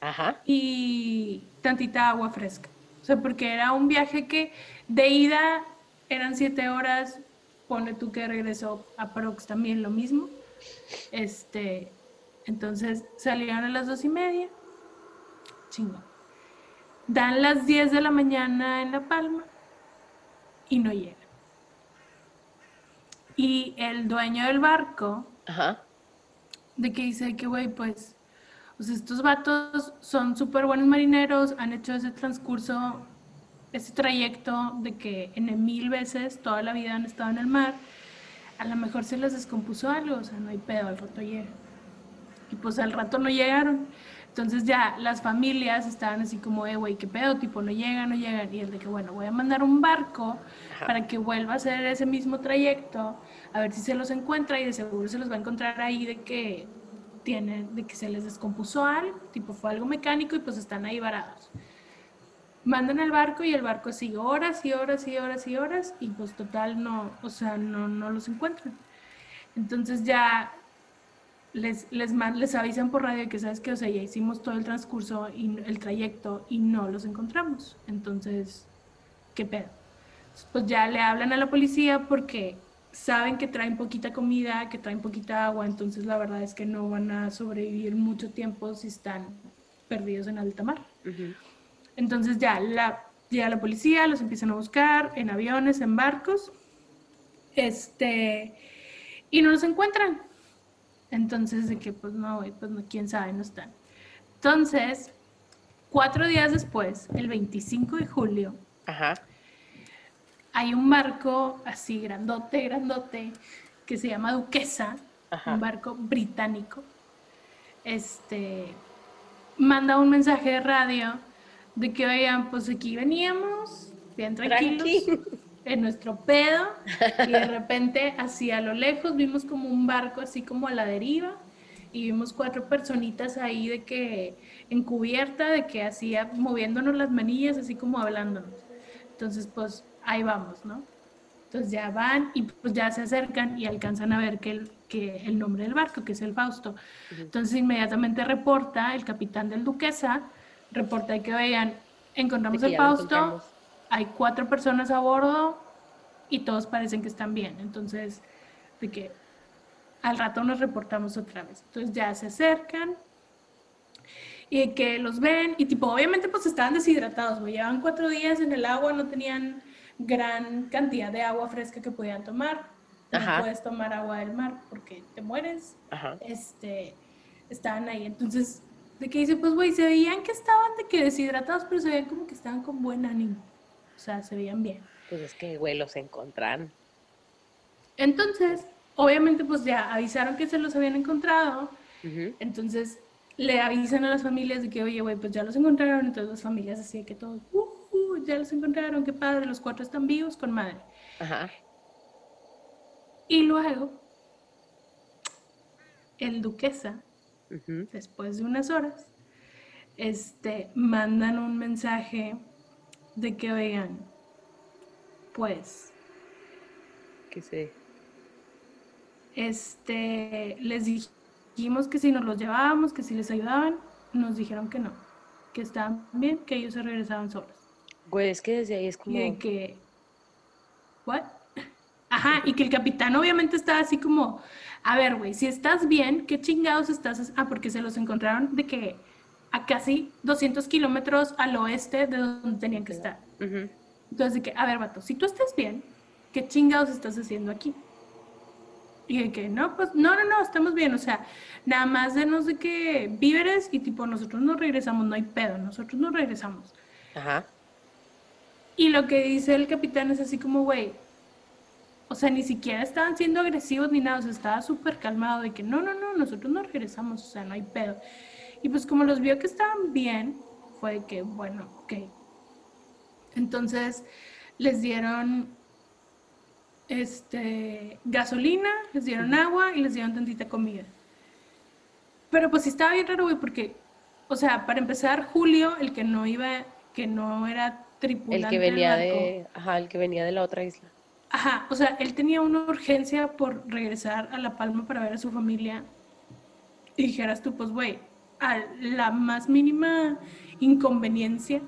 S2: Ajá.
S3: y tantita agua fresca. O sea, porque era un viaje que de ida eran siete horas, pone tú que regresó a Prox también lo mismo. Este, entonces salieron a las dos y media, chingón. Dan las 10 de la mañana en La Palma y no llegan. Y el dueño del barco
S2: Ajá.
S3: de que dice que, güey, pues, sea, estos vatos son súper buenos marineros, han hecho ese transcurso, ese trayecto de que en mil veces toda la vida han estado en el mar, a lo mejor se les descompuso algo, o sea, no hay pedo, al rato llega. Y pues al rato no llegaron. Entonces ya las familias estaban así como, eh, güey, ¿qué pedo? Tipo, no llegan, no llegan. Y el de que, bueno, voy a mandar un barco
S2: Ajá.
S3: para que vuelva a hacer ese mismo trayecto, a ver si se los encuentra y de seguro se los va a encontrar ahí de que tienen, de que se les descompuso algo, tipo fue algo mecánico y pues están ahí varados. Mandan el barco y el barco sigue horas y horas y horas y horas y pues total no, o sea, no, no los encuentran. Entonces ya les, les, les avisan por radio que sabes que, o sea, ya hicimos todo el transcurso y el trayecto y no los encontramos. Entonces, ¿qué pedo? Pues ya le hablan a la policía porque saben que traen poquita comida, que traen poquita agua, entonces la verdad es que no van a sobrevivir mucho tiempo si están perdidos en alta mar.
S2: Ujú.
S3: Entonces ya la, llega la policía, los empiezan a buscar en aviones, en barcos, este, y no los encuentran. Entonces de que pues no, pues no, quién sabe, no están. Entonces, cuatro días después, el 25 de julio,
S2: Ajá.
S3: hay un barco así grandote, grandote, que se llama Duquesa,
S2: Ajá.
S3: un barco británico. Este manda un mensaje de radio de que oigan, pues aquí veníamos, bien tranquilos,
S2: Tranqui.
S3: En nuestro pedo, y de repente, así a lo lejos, vimos como un barco así como a la deriva, y vimos cuatro personitas ahí de que encubierta, de que hacía moviéndonos las manillas, así como hablándonos. Entonces, pues ahí vamos, ¿no? Entonces ya van y pues ya se acercan y alcanzan a ver que el, que el nombre del barco, que es el Fausto. Entonces inmediatamente reporta el capitán del Duquesa, reporta que vean, encontramos el Fausto. Hay cuatro personas a bordo y todos parecen que están bien. Entonces, de que al rato nos reportamos otra vez. Entonces ya se acercan y que los ven y tipo, obviamente pues estaban deshidratados, llevaban cuatro días en el agua, no tenían gran cantidad de agua fresca que podían tomar. No puedes tomar agua del mar porque te mueres.
S2: Ajá.
S3: Este, estaban ahí. Entonces, de que dice, pues güey, se veían que estaban de que deshidratados, pero se veían como que estaban con buen ánimo. O sea, se veían bien.
S2: Pues es que, güey, los encontraron.
S3: Entonces, obviamente pues ya avisaron que se los habían encontrado, entonces le avisan a las familias de que, oye, güey, pues ya los encontraron, entonces las familias así de que todos, uh, uh, ya los encontraron, qué padre, los cuatro están vivos con madre.
S2: Ajá.
S3: Y luego, el duquesa, después de unas horas, este, mandan un mensaje de que, oigan, pues,
S2: Que se...
S3: este, les dijimos que si nos los llevábamos, que si les ayudaban, nos dijeron que no, que estaban bien, que ellos se regresaban solos.
S2: Güey, es que desde ahí es como...
S3: Y de que, ¿what? Ajá, y que el capitán obviamente estaba así como, a ver, güey, si estás bien, ¿qué chingados estás? hac-?" Ah, porque se los encontraron de que a casi 200 kilómetros al oeste de donde tenían que estar.
S2: Ujú.
S3: Entonces, de que, a ver, vato, si tú estás bien, ¿qué chingados estás haciendo aquí? Y de que, no, pues, no, no, no, estamos bien, o sea, nada más denos de que víveres y tipo, nosotros nos regresamos, no hay pedo, nosotros nos regresamos.
S2: Ajá.
S3: Y lo que dice el capitán es así como, güey, o sea, ni siquiera estaban siendo agresivos ni nada, o sea, estaba súper calmado de que no, no, no, nosotros nos regresamos, o sea, no hay pedo. Y pues como los vio que estaban bien, fue de que, bueno, ok. Entonces les dieron este, gasolina, les dieron agua y les dieron tantita comida. Pero pues sí estaba bien raro, güey, porque, o sea, para empezar, Julio, el que no iba, que no era tripulante
S2: El que
S3: del
S2: venía
S3: barco,
S2: de... Ajá, el que venía de la otra isla.
S3: Ajá, o sea, él tenía una urgencia por regresar a La Palma para ver a su familia. Y dijeras tú, pues, güey, a la más mínima inconveniencia,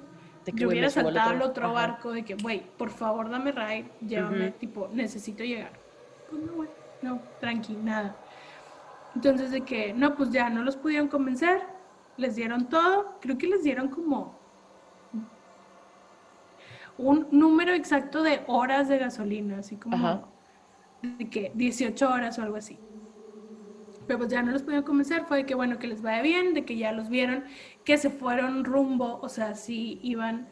S2: De que,
S3: yo hubiera saltado al
S2: otro.
S3: barco de que, güey, por favor, dame ride, llévame, tipo, necesito llegar. Pues no, güey, no, tranqui, nada. Entonces, de que, no, pues ya no los pudieron convencer, les dieron todo, creo que les dieron como un número exacto de horas de gasolina, así como
S2: Ajá.
S3: de que 18 horas o algo así. Pero pues ya no los pudieron convencer, fue de que bueno, que les vaya bien, de que ya los vieron, que se fueron rumbo, o sea, sí iban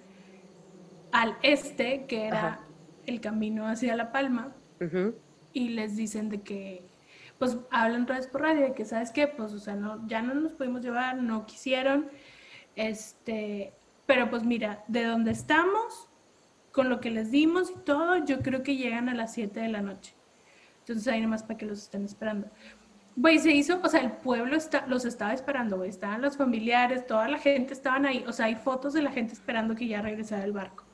S3: al este, que era
S2: Ajá.
S3: el camino hacia La Palma, y les dicen de que, pues hablan otra vez por radio, de que, ¿sabes qué? Pues, o sea, no, ya no nos pudimos llevar, no quisieron, este, pero pues mira, de donde estamos, con lo que les dimos y todo, yo creo que llegan a las 7 de la noche. Entonces ahí nomás para que los estén esperando. Güey, se hizo, o sea, el pueblo está, los estaba esperando, estaban los familiares, toda la gente estaban ahí, o sea, hay fotos de la gente esperando que ya regresara el barco.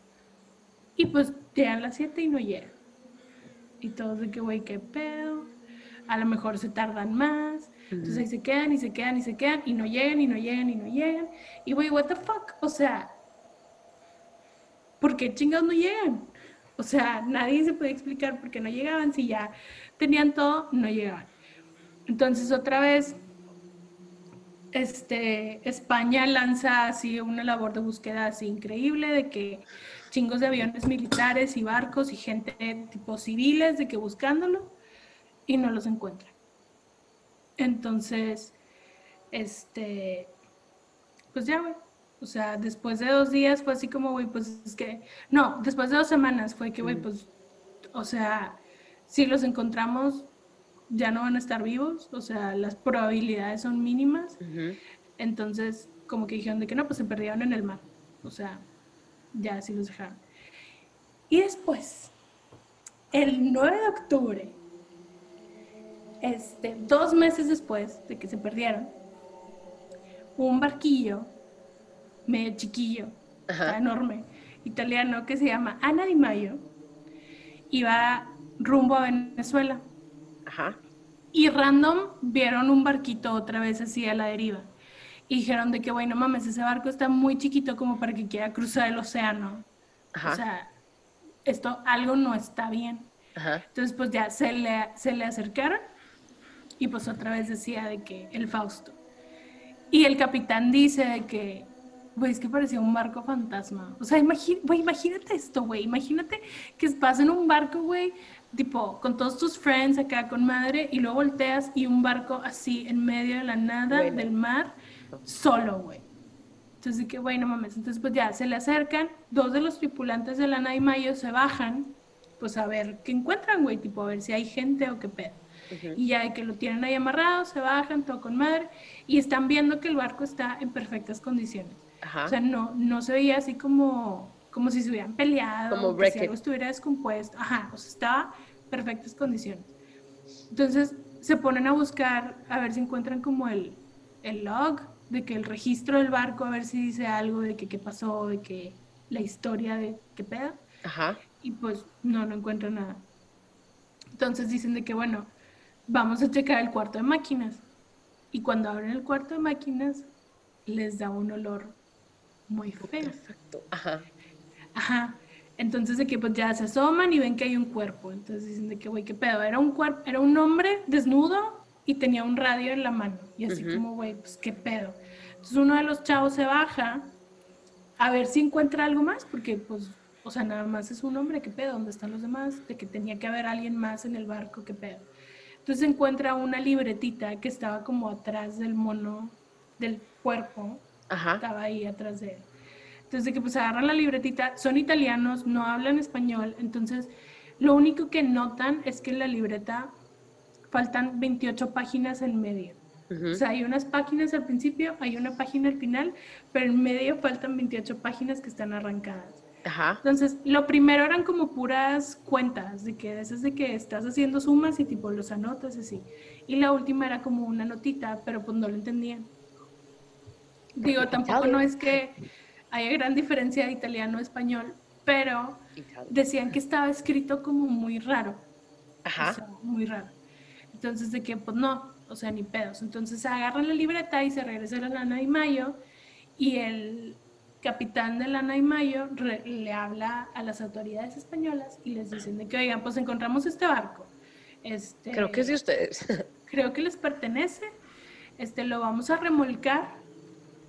S3: Y pues llegan las 7 y no llegan. Y todos de que, güey, qué pedo. A lo mejor se tardan más. Entonces ahí se quedan y se quedan y se quedan y no llegan y no llegan y no llegan. Y güey, what the fuck? O sea, ¿por qué chingados no llegan? O sea, nadie se puede explicar por qué no llegaban. Si ya tenían todo, no llegaban. Entonces otra vez, este, España lanza así una labor de búsqueda así increíble de que chingos de aviones militares y barcos y gente tipo civiles de que buscándolo y no los encuentran. Entonces, este, pues ya, güey. O sea, después de dos días fue así como, güey, pues es que, no, después de dos semanas fue que, güey, pues, o sea, si los encontramos, ya no van a estar vivos, o sea, las probabilidades son mínimas. Entonces, como que dijeron de que no, pues se perdieron en el mar. O sea, ya así los dejaron. Y después, el 9 de octubre, este, dos meses después de que se perdieron, un barquillo, medio chiquillo, enorme, italiano, que se llama Ana Di Mayo, iba rumbo a Venezuela.
S2: Ajá.
S3: Y random vieron un barquito otra vez así a la deriva. Y dijeron de que, güey, no mames, ese barco está muy chiquito como para que quiera cruzar el océano.
S2: Ajá.
S3: O sea, esto, algo no está bien.
S2: Ajá.
S3: Entonces, pues ya se le, se le acercaron y pues otra vez decía de que el Fausto. Y el capitán dice de que, güey, es que parecía un barco fantasma. O sea, güey, imagínate esto, güey. Imagínate que vas en un barco, güey, tipo, con todos tus friends acá con madre y luego volteas y un barco así en medio de la nada
S2: Güey, no.
S3: del mar, solo, güey. Entonces, que, güey, no mames. Entonces, pues ya se le acercan, dos de los tripulantes de la Mayo se bajan, pues a ver qué encuentran, güey, tipo, a ver si hay gente o qué pedo.
S2: Ujú.
S3: Y ya de que lo tienen ahí amarrado, se bajan, todo con madre, y están viendo que el barco está en perfectas condiciones.
S2: Ajá.
S3: O sea, no, no se veía así como, como si se hubieran peleado,
S2: Como
S3: que si algo estuviera descompuesto. Ajá, o sea, estaba en perfectas condiciones. Entonces se ponen a buscar a ver si encuentran como el, el log, de que el registro del barco, a ver si dice algo de que qué pasó, de que la historia de qué pedo.
S2: Ajá.
S3: Y pues no, no encuentran nada. Entonces dicen de que, bueno, vamos a checar el cuarto de máquinas. Y cuando abren el cuarto de máquinas, les da un olor muy feo.
S2: Perfecto. Ajá.
S3: Ajá. Entonces de que pues ya se asoman y ven que hay un cuerpo. Entonces dicen de que, güey, qué pedo. Era un cuerpo, era un hombre desnudo y tenía un radio en la mano. Y así como, güey, pues qué pedo. Entonces uno de los chavos se baja a ver si encuentra algo más, porque pues, o sea, nada más es un hombre, qué pedo, ¿dónde están los demás? De que tenía que haber alguien más en el barco, qué pedo. Entonces encuentra una libretita que estaba como atrás del mono, del cuerpo,
S2: Ajá.
S3: estaba ahí atrás de él. Entonces, de que pues agarran la libretita, son italianos, no hablan español, entonces lo único que notan es que en la libreta faltan 28 páginas en medio. O sea, hay unas páginas al principio, hay una página al final, pero en medio faltan 28 páginas que están arrancadas.
S2: Ajá.
S3: Entonces, lo primero eran como puras cuentas, de que esas de que estás haciendo sumas y tipo los anotas así. Y la última era como una notita, pero pues no lo entendían. Digo, tampoco no es que haya gran diferencia de italiano a español, pero decían que estaba escrito como muy raro. O
S2: Ajá.
S3: sea, muy raro. Entonces, de que, pues no, o sea, ni pedos. Entonces, agarran la libreta y se regresa a la Lana y Mayo. Y el capitán de Lana y Mayo re- le habla a las autoridades españolas y les dicen de que, oigan, pues encontramos este barco. Este,
S2: Creo que es de ustedes.
S3: creo que les pertenece. Este, lo vamos a remolcar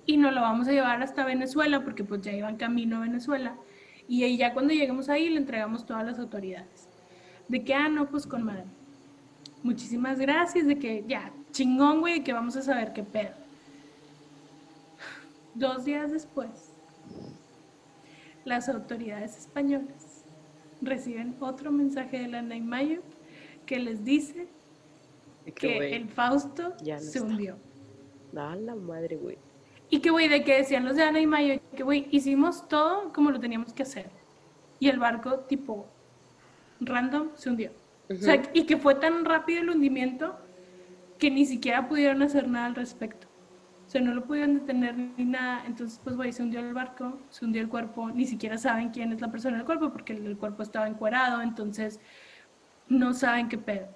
S3: y nos lo vamos a llevar hasta Venezuela porque pues ya iban camino a Venezuela. Y ahí ya cuando lleguemos ahí le entregamos todas las autoridades. De que, ah, no, pues con madre. Muchísimas gracias, de que ya, chingón, güey, que vamos a saber qué pedo. Dos días después, las autoridades españolas reciben otro mensaje de la Naimayo que les dice que el Fausto
S2: ya no
S3: se
S2: está.
S3: hundió.
S2: A la madre, güey.
S3: Y que, güey, de que decían los de Ana y Mayo, que, güey, hicimos todo como lo teníamos que hacer. Y el barco, tipo, random, se hundió. O sea, y que fue tan rápido el hundimiento que ni siquiera pudieron hacer nada al respecto. O sea, no lo pudieron detener ni nada. Entonces, pues, güey, se hundió el barco, se hundió el cuerpo. Ni siquiera saben quién es la persona del cuerpo porque el, el cuerpo estaba encuerado. Entonces, no saben qué pedo.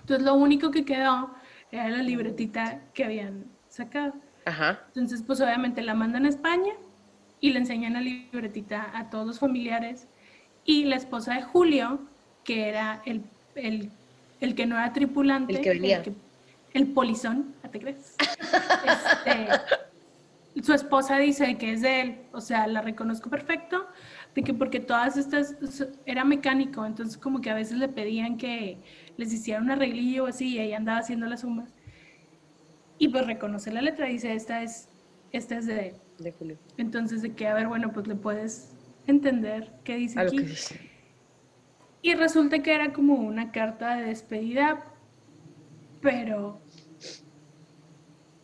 S3: Entonces, lo único que quedó era la libretita que habían sacado.
S2: Ajá.
S3: Entonces, pues obviamente la mandan a España y le enseñan la libretita a todos los familiares. Y la esposa de Julio, que era el, el, el que no era tripulante,
S2: El que venía.
S3: que- el polizón, ¿ah, ¿te crees? Este, su esposa dice que es de él, o sea, la reconozco perfecto, de que porque todas estas, era mecánico, entonces como que a veces le pedían que les hiciera un arreglillo o así, y ella andaba haciendo las sumas. Y pues reconoce la letra, dice, esta es, esta es de.
S2: De Julio.
S3: Entonces, de que, a ver, bueno, pues le puedes entender qué dice
S2: A lo
S3: aquí.
S2: que dice.
S3: Y resulta que era como una carta de despedida, pero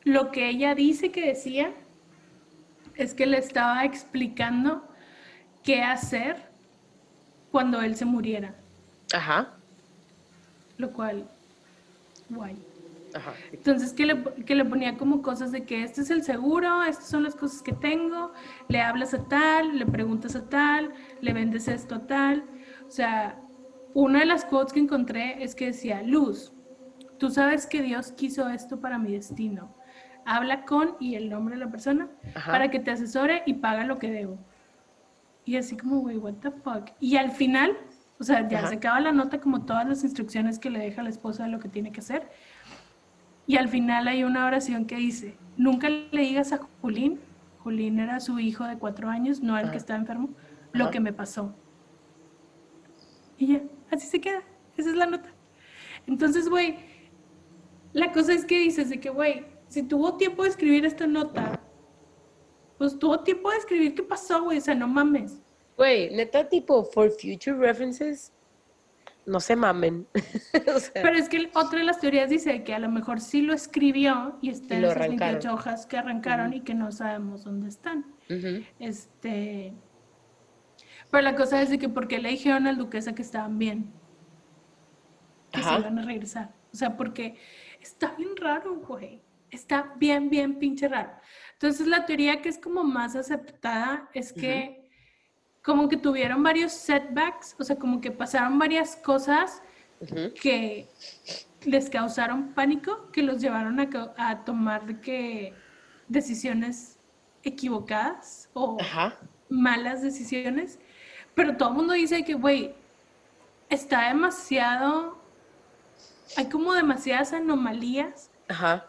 S3: lo que ella dice que decía es que le estaba explicando qué hacer cuando él se muriera,
S2: Ajá.
S3: lo cual, guay.
S2: Ajá.
S3: Entonces que le, que le ponía como cosas de que este es el seguro, estas son las cosas que tengo, le hablas a tal, le preguntas a tal, le vendes esto a tal. O sea, una de las quotes que encontré es que decía, Luz, tú sabes que Dios quiso esto para mi destino. Habla con y el nombre de la persona
S2: Ajá.
S3: para que te asesore y paga lo que debo. Y así como, güey, what the fuck. Y al final, o sea, ya
S2: Ajá.
S3: se acaba la nota como todas las instrucciones que le deja la esposa de lo que tiene que hacer. Y al final hay una oración que dice, nunca le digas a Julín, Julín era su hijo de cuatro años, no el que estaba enfermo, lo que me pasó. Y ya, así se queda, esa es la nota. Entonces, güey, la cosa es que dices de que, güey, si tuvo tiempo de escribir esta nota, pues tuvo tiempo de escribir qué pasó, güey, o sea, no mames.
S2: Güey, neta, tipo, for future references, no se mamen. O sea,
S3: Pero es que otra de las teorías dice que a lo mejor sí lo escribió y está en esas
S2: arrancaron.
S3: 28 hojas que arrancaron
S2: Ujú.
S3: y que no sabemos dónde están.
S2: ujú.
S3: Este. Pero la cosa es de que porque le dijeron al duquesa que estaban bien, que
S2: Ajá.
S3: se iban a regresar. O sea, porque está bien raro, güey. Está bien, bien pinche raro. Entonces la teoría que es como más aceptada es que como que tuvieron varios setbacks, o sea, como que pasaron varias cosas que les causaron pánico, que los llevaron a, tomar de que decisiones equivocadas o
S2: Ajá.
S3: malas decisiones, pero todo el mundo dice que, güey, está demasiado, hay como demasiadas anomalías
S2: Ajá.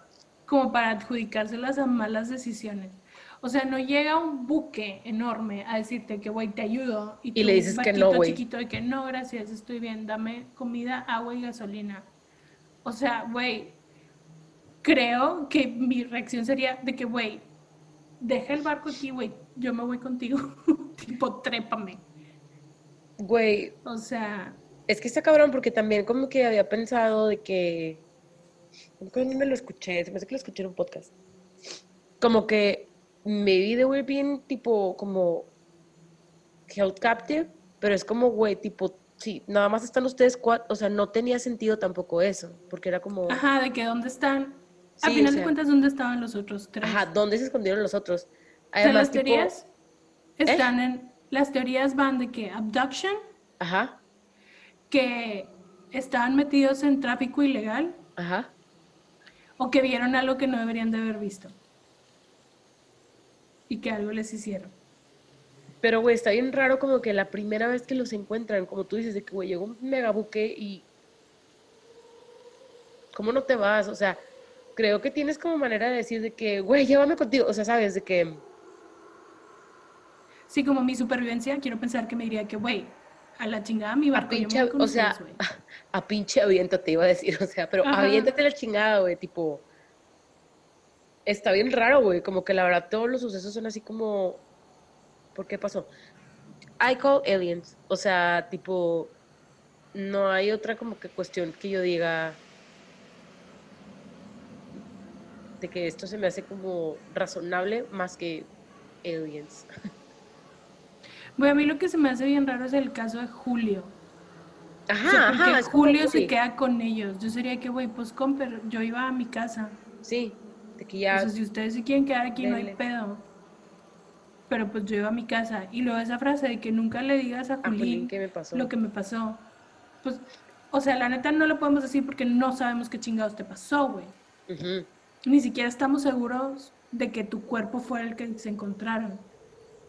S3: como para adjudicárselas a malas decisiones. O sea, no llega un buque enorme a decirte que, güey, te ayudo.
S2: Y
S3: tú,
S2: le dices que no, güey.
S3: chiquito de que no, gracias, estoy bien, dame comida, agua y gasolina. O sea, güey, creo que mi reacción sería de que, güey, deja el barco aquí, güey, yo me voy contigo. tipo, trépame.
S2: Güey,
S3: O sea,
S2: es que está cabrón porque también como que había pensado de que... ¿Cuándo me lo escuché? Se me hace que lo escuché en un podcast. Como que maybe they were being tipo como held captive, pero es como, güey, tipo, sí, nada más están ustedes cuatro, o sea, no tenía sentido tampoco eso, porque era como,
S3: ajá, de que dónde están. A
S2: Sí, o
S3: final
S2: sea-
S3: de cuentas, ¿dónde estaban los otros tres?
S2: ajá, ¿dónde se escondieron los otros?
S3: O sea,
S2: Además,
S3: las
S2: tipo, ¿eh?
S3: teorías están en. Las teorías van de que abduction,
S2: ajá,
S3: que estaban metidos en tráfico ilegal
S2: ajá,
S3: o que vieron algo que no deberían de haber visto. Y que algo les hicieron.
S2: Pero, güey, está bien raro como que la primera vez que los encuentran, como tú dices, de que, güey, llegó un megabuque y... ¿Cómo no te vas? O sea, creo que tienes como manera de decir de que, güey, llévame contigo. O sea, sabes, de que...
S3: Sí, como mi supervivencia, quiero pensar que me diría que, güey, a la chingada mi
S2: A
S3: barco. yo me
S2: pinche,
S3: con
S2: o sea,
S3: güey".
S2: a pinche aviéntate, iba a decir, o sea, pero
S3: Ajá.
S2: aviéntate la chingada, güey, tipo... Está bien raro, güey, como que la verdad todos los sucesos son así como... ¿Por qué pasó? I call aliens, o sea, tipo... No hay otra como que cuestión que yo diga... De que esto se me hace como razonable más que aliens.
S3: Güey, a mí lo que se me hace bien raro es el caso de Julio. O sea,
S2: Ajá,
S3: porque
S2: ajá,
S3: Julio se queda con ellos. Yo sería que, güey, pues comper, yo iba a mi casa.
S2: Sí,
S3: O sea, si ustedes se quieren quedar aquí, no hay
S2: Denle.
S3: pedo. Pero pues yo iba a mi casa. Y luego esa frase de que nunca le digas a
S2: A Julín,
S3: Julín
S2: ¿qué me pasó?
S3: lo que me pasó. Pues, o sea, la neta no lo podemos decir porque no sabemos qué chingados te pasó, güey.
S2: Ujú.
S3: Ni siquiera estamos seguros de que tu cuerpo fue el que se encontraron.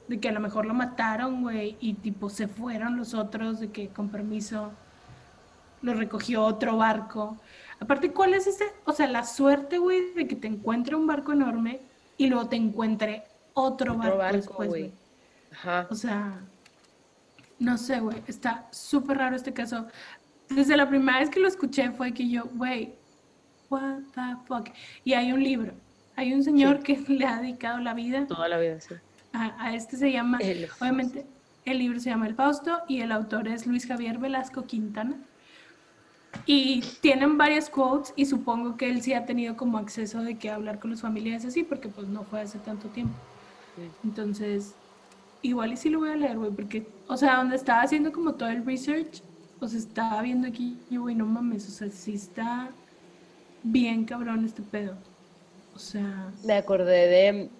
S3: De que a lo mejor lo mataron, güey, y tipo se fueron los otros, de que con permiso lo recogió otro barco. Aparte, ¿cuál es ese? O sea, la suerte, güey, de que te encuentre un barco enorme y luego te encuentre otro,
S2: Otro
S3: barco,
S2: güey. Ajá.
S3: O sea, no sé, güey, está súper raro este caso. Desde la primera vez que lo escuché fue que yo, güey, what the fuck. Y hay un libro, hay un señor que le ha dedicado la vida
S2: Toda la vida, sí.
S3: a, a este se llama,
S2: El
S3: obviamente, el libro se llama El Fausto y el autor es Luis Javier Velasco Quintana. Y tienen varias quotes y supongo que él sí ha tenido como acceso de que hablar con los familiares así, porque pues no fue hace tanto tiempo. Entonces, igual y sí lo voy a leer, güey, porque, o sea, donde estaba haciendo como todo el research, o sea, estaba viendo aquí, y güey, no mames, o sea, sí está bien cabrón este pedo. O sea,
S2: Me acordé de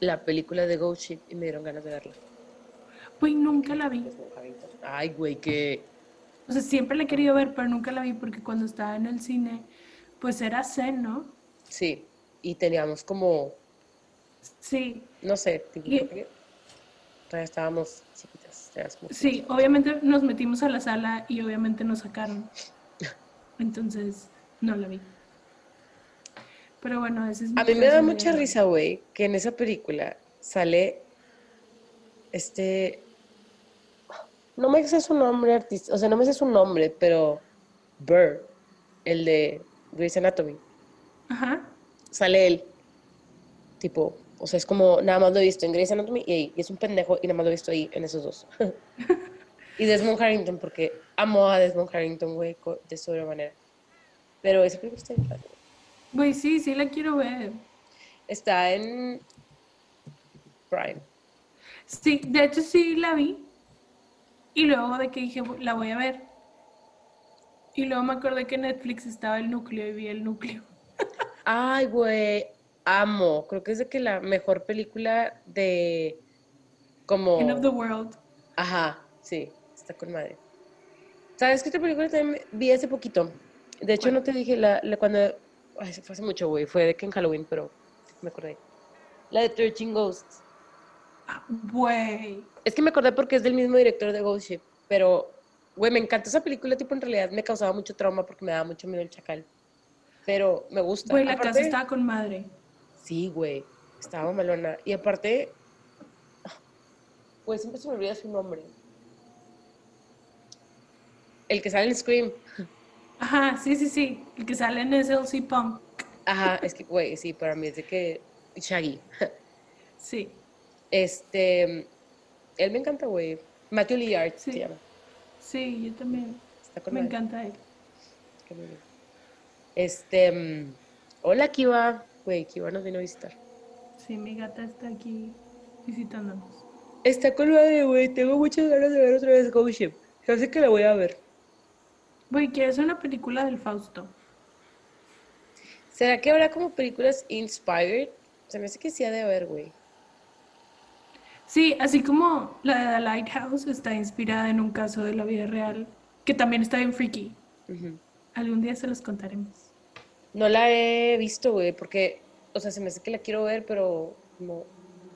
S2: la película de Ghost Ship y me dieron ganas de verla.
S3: güey, nunca la vi.
S2: Ay, güey, que...
S3: O sea, siempre la he querido ver, pero nunca la vi porque cuando estaba en el cine, pues era zen, ¿no?
S2: Sí, y teníamos como,
S3: Sí,
S2: no sé,
S3: Y-
S2: todavía estábamos chiquitas.
S3: sí, obviamente nos metimos a la sala y obviamente nos sacaron. Entonces, no la vi. Pero bueno, ese es mi
S2: A mí me da mucha risa, güey, que en esa película sale este... No me sé su nombre artista, o sea, no me sé su nombre, pero Burr, el de Grey's Anatomy,
S3: Ajá.
S2: sale él, tipo, o sea, es como, nada más lo he visto en Grey's Anatomy y ahí, y es un pendejo y nada más lo he visto ahí, en esos dos. Y Desmond Harrington, porque amo a Desmond Harrington, güey, de sobremanera. Pero esa película está padre.
S3: Güey, sí, sí la quiero ver.
S2: Está en Prime.
S3: Sí, de hecho sí la vi. Y luego de que dije, "Bu- la voy a ver. Y luego me acordé que en Netflix estaba el núcleo y vi el núcleo.
S2: Ay, güey, amo. Creo que es de que la mejor película de como...
S3: End of the World.
S2: Ajá, sí, está con madre. ¿Sabes qué otra película también vi hace poquito? De hecho, no te dije la, la cuando... Ay, se fue hace mucho, güey. Fue de que en Halloween, pero me acordé. La de 13 Ghosts.
S3: Güey.
S2: Es que me acordé porque es del mismo director de Ghost Ship, pero, güey, me encanta esa película, tipo, en realidad me causaba mucho trauma porque me daba mucho miedo el chacal. Pero me gusta.
S3: Güey, la
S2: Aparte-
S3: casa estaba con madre.
S2: Sí, güey, estaba malona. Y aparte, pues siempre se me olvida su nombre. El que sale en Scream.
S3: Ajá, sí, sí, sí. El que sale en SLC Punk.
S2: Ajá, es que, güey, sí, para mí es de que Shaggy.
S3: Sí.
S2: Este, él me encanta, güey. Matthew Lillard
S3: Sí.
S2: se llama.
S3: Sí, yo también.
S2: Está con
S3: Me encanta él.
S2: Este, mm, hola Kiva. Güey, Kiva nos vino a visitar.
S3: Sí, mi gata está aquí visitándonos.
S2: Está con madre, güey. Tengo muchas ganas de ver otra vez Ghost Ship. Se hace que la voy a ver.
S3: Güey, ¿quieres una película del Fausto?
S2: ¿Será que habrá como películas inspired? Se me hace que sí ha de haber, güey.
S3: Sí, así como la de The Lighthouse está inspirada en un caso de la vida real, que también está bien freaky. Algún día se los contaremos.
S2: No la he visto, güey, porque, o sea, se me hace que la quiero ver, pero como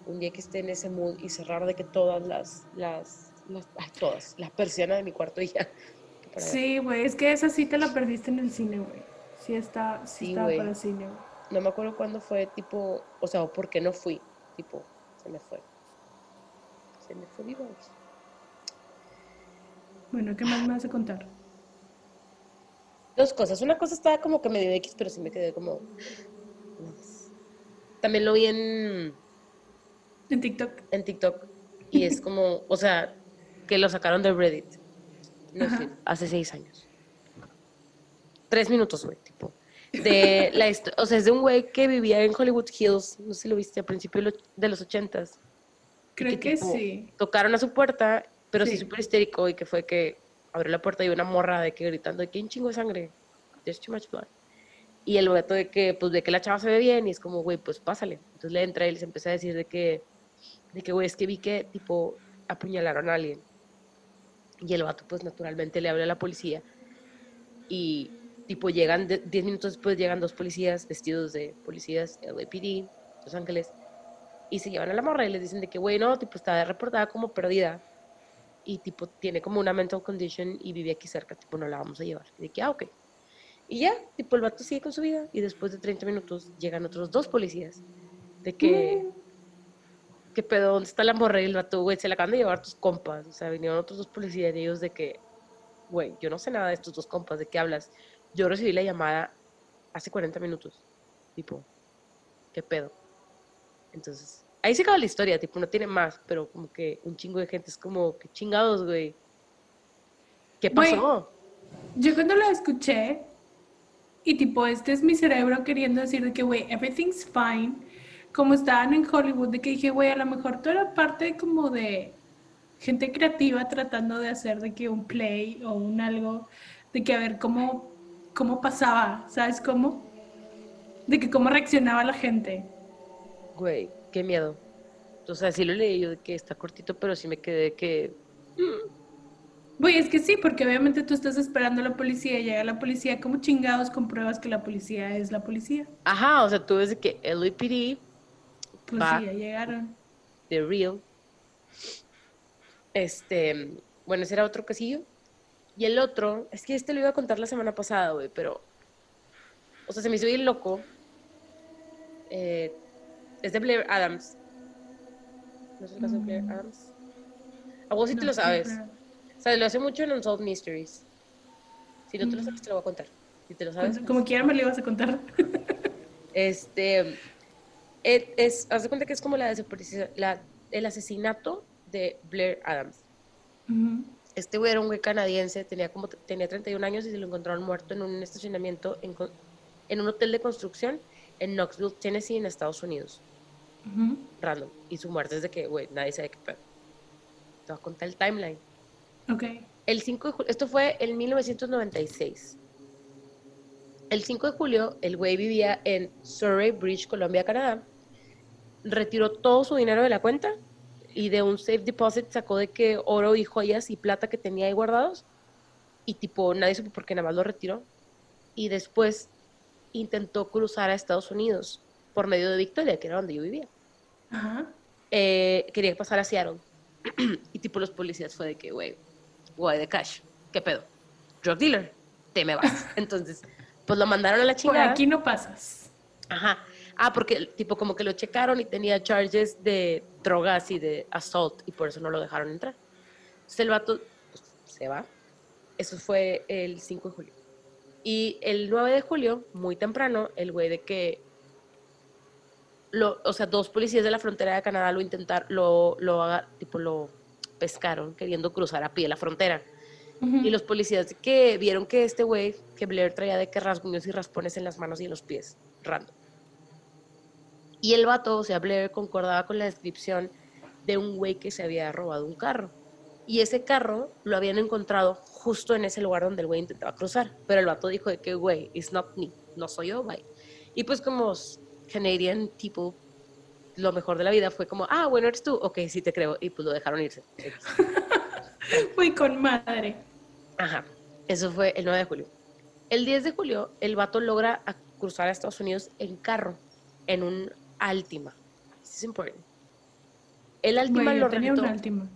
S2: un día que esté en ese mood y cerrar de que todas las, las, las ay, todas, la persiana de mi cuarto y ya.
S3: Sí, güey, es que esa sí te la perdiste en el cine, güey. Sí está, sí
S2: Sí, güey.
S3: para cine, güey.
S2: No me acuerdo cuándo fue, tipo, o sea, o por qué no fui, tipo, se me fue. Se me fue voz.
S3: Bueno, ¿qué más me vas a contar?
S2: Dos cosas. Una cosa estaba como que medio X, pero sí me quedé como. También lo vi en,
S3: En TikTok.
S2: en TikTok y es como, o sea, que lo sacaron de Reddit. No sé, hace seis años. Tres minutos, güey, tipo. De la o sea, es de un güey que vivía en Hollywood Hills, no sé si lo viste, a principios de lo- de los ochentas.
S3: Creo que
S2: tipo,
S3: sí.
S2: Tocaron a su puerta, pero sí
S3: Sí.
S2: súper histérico y que fue que abrió la puerta y una morra de que gritando de que un chingo de sangre. There's too much blood. Y el vato de que, pues, ve que la chava se ve bien y es como, güey, pues pásale. Entonces le entra y les empieza a decir de que, de que, güey, es que vi que, tipo, apuñalaron a alguien. Y el vato, pues, naturalmente le habla a la policía. Y, tipo, llegan, de- 10 minutos después llegan dos policías vestidos de policías LAPD, Los Ángeles, y se llevan a la morra y les dicen de que, güey, no, tipo, está reportada como perdida. Y, tipo, tiene como una mental condition y vive aquí cerca, tipo, no la vamos a llevar. Y de que, ah, ok. Y ya, tipo, el vato sigue con su vida y después de 30 minutos llegan otros dos policías. De que, ¿qué pedo? ¿Dónde está la morra? Y el vato, güey, se la acaban de llevar tus compas. O sea, vinieron otros dos policías y ellos de que, güey, yo no sé nada de estos dos compas, ¿de qué hablas? Yo recibí la llamada hace 40 minutos. Tipo, ¿qué pedo? Entonces, ahí se acaba la historia, tipo, no tiene más, pero como que un chingo de gente es como, ¿qué chingados, güey? ¿Qué pasó?
S3: Yo cuando la escuché, y tipo, este es mi cerebro queriendo decir de que, güey, everything's fine, como estaban en Hollywood, de que dije, güey, a lo mejor tú eras parte como de gente creativa tratando de hacer de que un play o un algo, de que a ver cómo, cómo pasaba, ¿sabes cómo? De que cómo reaccionaba la gente.
S2: Güey, qué miedo. O sea, sí lo leí yo de que está cortito, pero sí me quedé que,
S3: Güey, es que sí, porque obviamente tú estás esperando a la policía y llega la policía, como chingados compruebas que la policía es la policía?
S2: ajá, o sea, tú ves de que LAPD,
S3: Pues
S2: Va.
S3: sí, ya llegaron.
S2: The Real, este, bueno, ese era otro casillo. Y el otro, es que este lo iba a contar la semana pasada, güey, pero, o sea, se me hizo bien loco. Eh, es de Blair Adams. ¿No es el caso de Blair
S3: Mm.
S2: Adams? A vos sí te lo sabes. O sea, lo hace mucho en Unsolved Mysteries. Si no te lo
S3: Mm.
S2: sabes, te lo voy a contar. Si te lo sabes,
S3: Como,
S2: pues,
S3: como quiera me lo ibas a contar.
S2: Este, es, haz de cuenta que es como la desaparición, la, el asesinato de Blair Adams. Este güey era un güey canadiense, tenía como tenía 31 años y se lo encontraron muerto en un estacionamiento en un hotel de construcción en Knoxville, Tennessee, en Estados Unidos.
S3: Ujú.
S2: Random. Y su muerte es de que, güey, nadie sabe qué pedo. Te voy a contar el timeline.
S3: Ok.
S2: El 5 de julio, esto fue en 1996. El 5 de julio, el güey vivía en Surrey Bridge, Colombia, Canadá. Retiró todo su dinero de la cuenta y de un safe deposit sacó de que oro y joyas y plata que tenía ahí guardados. Y tipo, nadie supo por qué nada más lo retiró. Y después intentó cruzar a Estados Unidos por medio de Victoria, que era donde yo vivía
S3: Ajá.
S2: eh, quería pasar a Seattle. y tipo los policías fue de que, güey, güey de cash, ¿qué pedo? Drug dealer, te me vas. Entonces, pues lo mandaron a la
S3: Por
S2: chingada.
S3: aquí no pasas.
S2: Ajá. Ah, porque tipo como que lo checaron y tenía charges de drogas y de assault y por eso no lo dejaron entrar. Entonces el vato pues, se va. Eso fue el 5 de julio. Y el 9 de julio, muy temprano, el güey de que lo, o sea, dos policías de la frontera de Canadá lo intentaron, lo, lo, tipo, lo pescaron queriendo cruzar a pie la frontera. Y los policías que vieron que este güey, que Blair traía de que rasguños y raspones en las manos y en los pies, random. Y el vato, o sea, Blair concordaba con la descripción de un güey que se había robado un carro. Y ese carro lo habían encontrado justo en ese lugar donde el güey intentaba cruzar. Pero el vato dijo de que, güey, it's not me, no soy yo, güey. Y pues como Canadian people, lo mejor de la vida fue como, ah, bueno, eres tú, ok, sí te creo. Y pues lo dejaron irse.
S3: Fui con madre.
S2: Ajá, eso fue el 9 de julio. El 10 de julio, el vato logra cruzar a Estados Unidos en carro, en un Altima. This is important. El Altima lo
S3: tenía
S2: rentó.
S3: un Altima.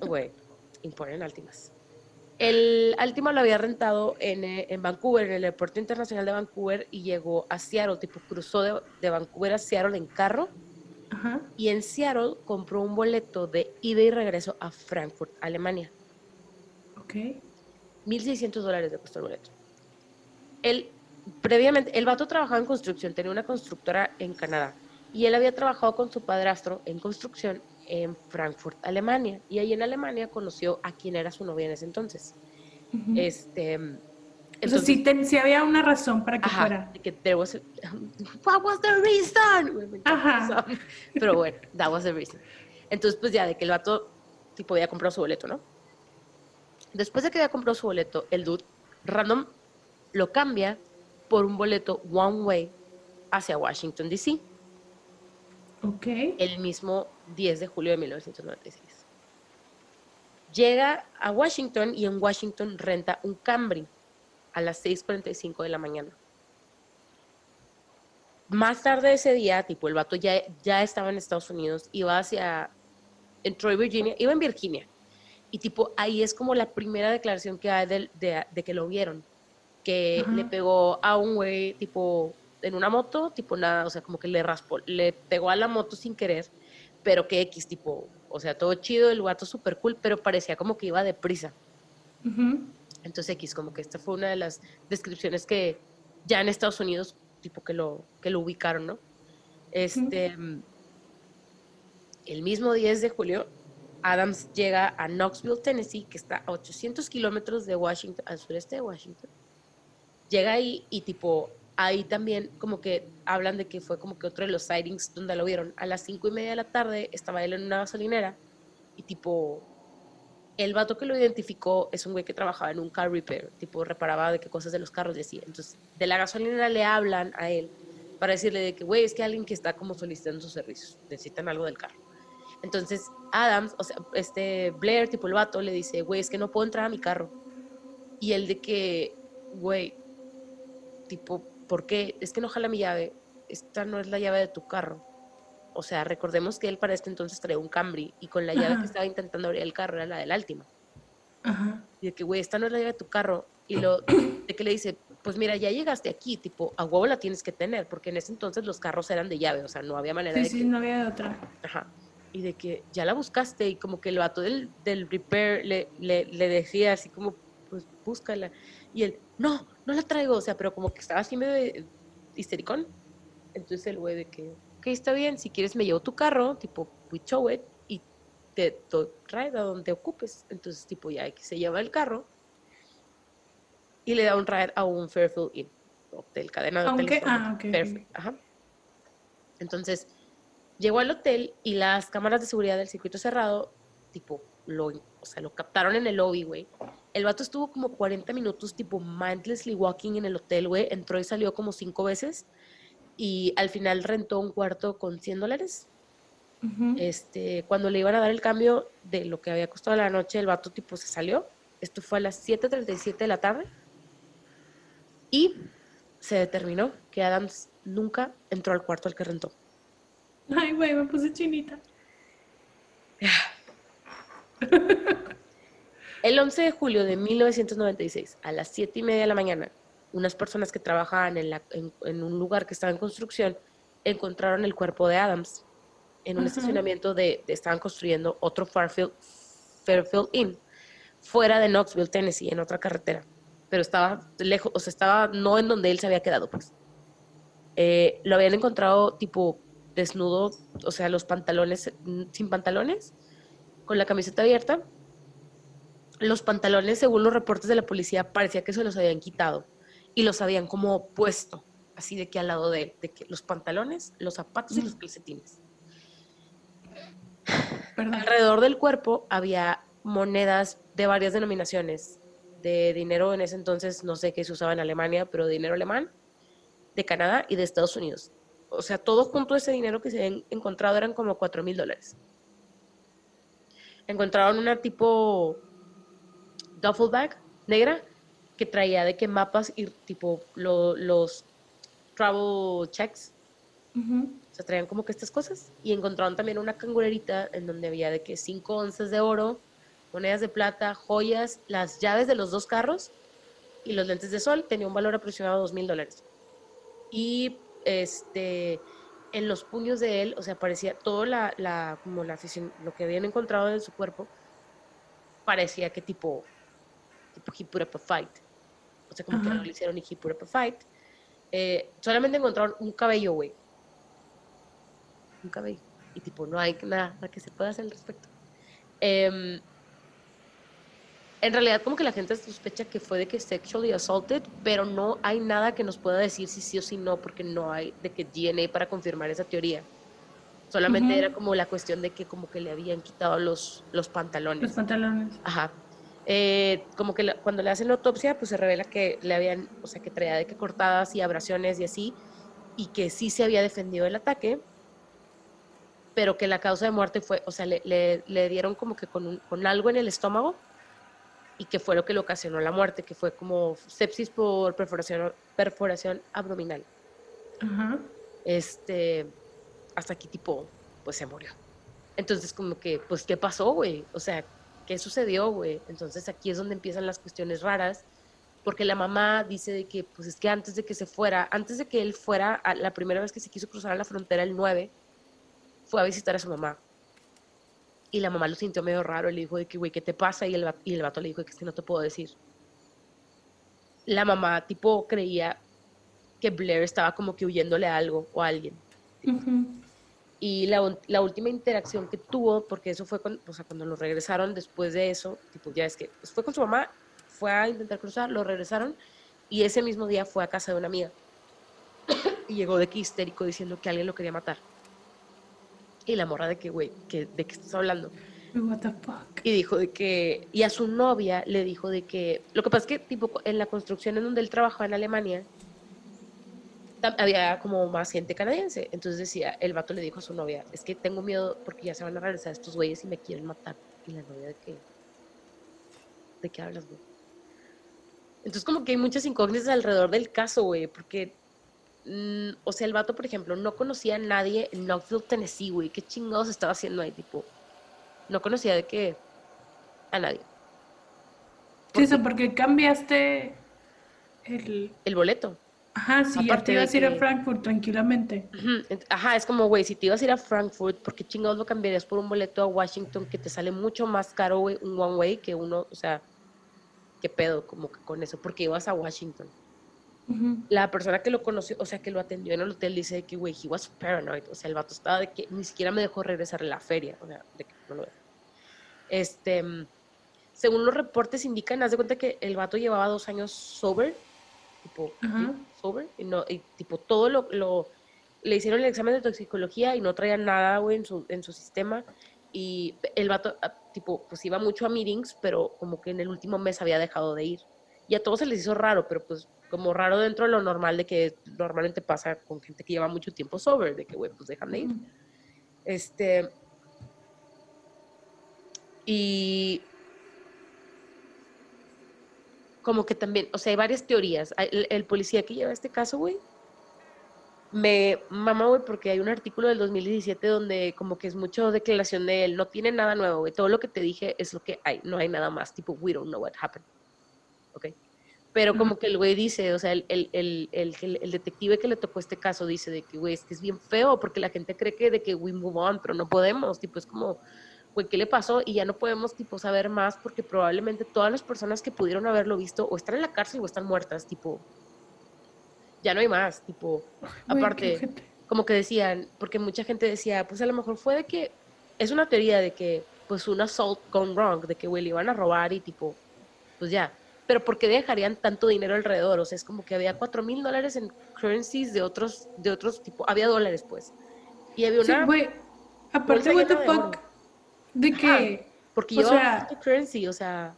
S2: Güey, important Altimas. El Altima lo había rentado en, eh, en Vancouver, en el aeropuerto internacional de Vancouver, y llegó a Seattle, tipo cruzó de, de Vancouver a Seattle en carro,
S3: Ajá.
S2: y en Seattle compró un boleto de ida y regreso a Frankfurt, Alemania.
S3: Ok.
S2: 1.600 dólares le costó el boleto. Él, previamente, el vato trabajaba en construcción, tenía una constructora en Canadá y él había trabajado con su padrastro en construcción en Frankfurt, Alemania. Y ahí en Alemania conoció a quien era su novia en ese entonces. Este, entonces,
S3: sí, ten- sí había una razón para que
S2: ajá,
S3: fuera.
S2: que there was a- what was the reason?
S3: Ajá.
S2: Pero bueno, that was the reason. Entonces, pues ya de que el vato tipo había comprado su boleto, ¿no? Después de que había comprado su boleto, el dude random lo cambia por un boleto one way hacia Washington, D.C.
S3: Ok.
S2: el mismo 10 de julio de 1996. Llega a Washington y en Washington renta un Camry a las 6.45 de la mañana. Más tarde ese día, tipo, el vato ya, ya estaba en Estados Unidos, iba hacia, en Troy, Virginia, iba en Virginia. Y tipo, ahí es como la primera declaración que hay de, de que lo vieron, que le pegó a un güey, tipo, en una moto, tipo nada, o sea, como que le raspó, le pegó a la moto sin querer, pero que X, tipo, o sea, todo chido, el vato súper cool, pero parecía como que iba deprisa.
S3: Ujú.
S2: Entonces X, como que esta fue una de las descripciones que ya en Estados Unidos, tipo que lo, que lo ubicaron, ¿no? Este, el mismo 10 de julio, Adams llega a Knoxville, Tennessee, que está a 800 kilómetros de Washington, al sureste de Washington. Llega ahí y tipo, ahí también como que hablan de que fue como que otro de los sightings donde lo vieron. A las cinco y media de la tarde estaba él en una gasolinera y tipo, el vato que lo identificó es un güey que trabajaba en un car repair, tipo reparaba de qué cosas de los carros y así. Entonces, de la gasolinera le hablan a él para decirle de que, güey, es que alguien que está como solicitando sus servicios, necesitan algo del carro. Entonces, Adams, o sea, este Blair, tipo el vato, le dice, güey, es que no puedo entrar a mi carro. Y él de que, güey, tipo, ¿por qué? Es que no jala mi llave, esta no es la llave de tu carro. O sea, recordemos que él para este entonces traía un Camry y con la llave que estaba intentando abrir el carro era la del Altima.
S3: Ajá.
S2: Y de que, güey, esta no es la llave de tu carro. Y lo, de que le dice, pues mira, ya llegaste aquí, tipo, a huevo la tienes que tener, porque en ese entonces los carros eran de llave, o sea, no había manera
S3: Sí,
S2: de
S3: sí,
S2: que...
S3: no había de otra.
S2: Ajá. Y de que ya la buscaste y como que el vato del, del repair le, le, le decía así como, pues búscala. Y él, no, no la traigo, o sea, pero como que estaba así medio de- histericón. Entonces el güey de que, ok, está bien, si quieres me llevo tu carro, tipo, we show it, y te doy ride a donde ocupes. Entonces, tipo, ya que se lleva el carro y le da un ride a un Fairfield Inn, hotel, cadena de
S3: Aunque-
S2: hoteles.
S3: ah, ok, ok.
S2: Fairfield, ajá. Entonces, llegó al hotel y las cámaras de seguridad del circuito cerrado, tipo, lo, o sea, lo captaron en el lobby, güey. El vato estuvo como 40 minutos, tipo, mindlessly walking en el hotel, güey. Entró y salió como cinco veces. Y al final rentó un cuarto con 100 dólares. Este, cuando le iban a dar el cambio de lo que había costado la noche, el vato tipo se salió. Esto fue a las 7.37 de la tarde. Y se determinó que Adams nunca entró al cuarto al que rentó.
S3: Ay, güey, me puse chinita.
S2: El 11 de julio de 1996, a las 7 y media de la mañana, unas personas que trabajaban en, la- en- en un lugar que estaba en construcción encontraron el cuerpo de Adams en un estacionamiento de, de- estaban construyendo otro Fairfield, Fairfield Inn fuera de Knoxville, Tennessee, en otra carretera, pero estaba lejos, o sea, estaba no en donde él se había quedado, pues. Eh, lo habían encontrado tipo desnudo, o sea, los pantalones mm, sin pantalones, con la camiseta abierta. Los pantalones, según los reportes de la policía, parecía que se los habían quitado y los habían como puesto, así de que al lado de él, de que los pantalones, los zapatos y los calcetines.
S3: Perdón.
S2: Alrededor del cuerpo había monedas de varias denominaciones, de dinero en ese entonces, no sé qué se usaba en Alemania, pero dinero alemán, de Canadá y de Estados Unidos. O sea, todo junto ese dinero que se habían encontrado eran como 4 mil dólares. Encontraron una tipo duffel bag negra que traía de que mapas y tipo lo- los travel checks o sea, traían como que estas cosas. Y encontraron también una cangurerita en donde había de que 5 onzas de oro, monedas de plata, joyas, las llaves de los dos carros y los lentes de sol. Tenía un valor aproximado de 2 mil dólares. Y este, en los puños de él, o sea, parecía todo la, la, como la lo que habían encontrado en su cuerpo, parecía que tipo he put up a fight. O sea, como que no le hicieron ni he put up a fight. Eh, solamente encontraron un cabello, güey un cabello. Y tipo, no hay nada que se pueda hacer al respecto. Em, en realidad, como que la gente sospecha que fue de que sexually assaulted, pero no hay nada que nos pueda decir si sí o si no, porque no hay de que DNA para confirmar esa teoría. Solamente
S3: Ujú.
S2: era como la cuestión de que como que le habían quitado los, los pantalones.
S3: Los pantalones.
S2: Ajá. Eh, como que cuando le hacen la autopsia, pues se revela que le habían, o sea, que traía de que cortadas y abrasiones y así, y que sí se había defendido del ataque, pero que la causa de muerte fue, o sea, le, le- le dieron como que con, un- con algo en el estómago y que fue lo que le ocasionó la muerte, que fue como sepsis por perforación, perforación abdominal.
S3: Ajá.
S2: Este, hasta aquí tipo, pues se murió. Entonces como que, pues, ¿qué pasó, güey? O sea, ¿qué sucedió, güey? Entonces aquí es donde empiezan las cuestiones raras, porque la mamá dice de que, pues es que antes de que se fuera, antes de que él fuera, a- la primera vez que se quiso cruzar la frontera, el 9, fue a visitar a su mamá. Y la mamá lo sintió medio raro le dijo de que, güey, ¿qué te pasa? Y el, y el vato le dijo que es que no te puedo decir. La mamá, tipo, creía que Blair estaba como que huyéndole a algo o a alguien.
S3: Ujú.
S2: Y la, la última interacción que tuvo, porque eso fue con- o sea, cuando lo regresaron después de eso, tipo, ya es que pues, fue con su mamá, fue a intentar cruzar, lo regresaron y ese mismo día fue a casa de una amiga. y llegó de que histérico diciendo que alguien lo quería matar. Y la morra de que, güey, que, ¿de qué estás hablando?
S3: What the fuck.
S2: Y dijo de que, y a su novia le dijo de que, lo que pasa es que, tipo, en la construcción en donde él trabajaba en Alemania, había como más gente canadiense. Entonces decía, el vato le dijo a su novia, es que tengo miedo porque ya se van a regresar estos güeyes y me quieren matar. Y la novia de que, ¿de qué hablas, güey? Entonces como que hay muchas incógnitas alrededor del caso, güey, porque, mm, o sea, el vato, por ejemplo, no conocía a nadie en Knoxville, Tennessee, güey. ¿Qué chingados estaba haciendo ahí, tipo? No conocía de qué a nadie.
S3: Sí, eso porque cambiaste el...
S2: El boleto.
S3: Ajá, sí, ya te ibas a ir a Frankfurt tranquilamente.
S2: Ajá, es como, güey, si te ibas a ir a Frankfurt, ¿por qué chingados lo cambiarías por un boleto a Washington que te sale mucho más caro, güey, un one way que uno, o sea, qué pedo como que con eso? Porque ibas a Washington. La persona que lo conoció, o sea, que lo atendió en el hotel, dice que, güey, he was paranoid. O sea, el vato estaba de que ni siquiera me dejó regresar a la feria. O sea, de que no lo Este, mm, según los reportes indican, haz de cuenta que el vato llevaba dos años sober, tipo.
S3: Ajá.
S2: Sober, y, no, y tipo, todo lo, lo- le hicieron el examen de toxicología y no traía nada, güey, en su, en su sistema. Y el vato, ah, tipo, pues iba mucho a meetings, pero como que en el último mes había dejado de ir. Y a todos se les hizo raro, pero pues como raro dentro de lo normal de que normalmente pasa con gente que lleva mucho tiempo sober, de que, güey, pues dejan de ir. Este. Y. Como que también, o sea, hay varias teorías. El, el policía que lleva este caso, güey, me mama, güey, porque hay un artículo del 2017 donde como que es mucho declaración de él. No tiene nada nuevo, güey. Todo lo que te dije es lo que hay. No hay nada más. Tipo, we don't know what happened. ¿Ok? Pero como que el güey dice, o sea, el, el, el, el, el- el detective que le tocó este caso dice de que, güey, es que es bien feo porque la gente cree que de que we move on, pero no podemos. Tipo, es como, ¿qué le pasó? Y ya no podemos, tipo, saber más porque probablemente todas las personas que pudieron haberlo visto o están en la cárcel o están muertas, tipo, ya no hay más, tipo, aparte como que decían, porque mucha gente decía, pues a lo mejor fue de que, es una teoría de que, pues un assault gone wrong, de que, güey, le iban a robar y tipo, pues ya. Pero ¿por qué dejarían tanto dinero alrededor? O sea, es como que había cuatro mil dólares en currencies de otros, de otros tipo, había dólares pues. Y había
S3: Sí,
S2: una,
S3: güey. Aparte, what the fuck. De que.
S2: porque
S3: o
S2: llevaba
S3: sea-
S2: bastante currency, o sea,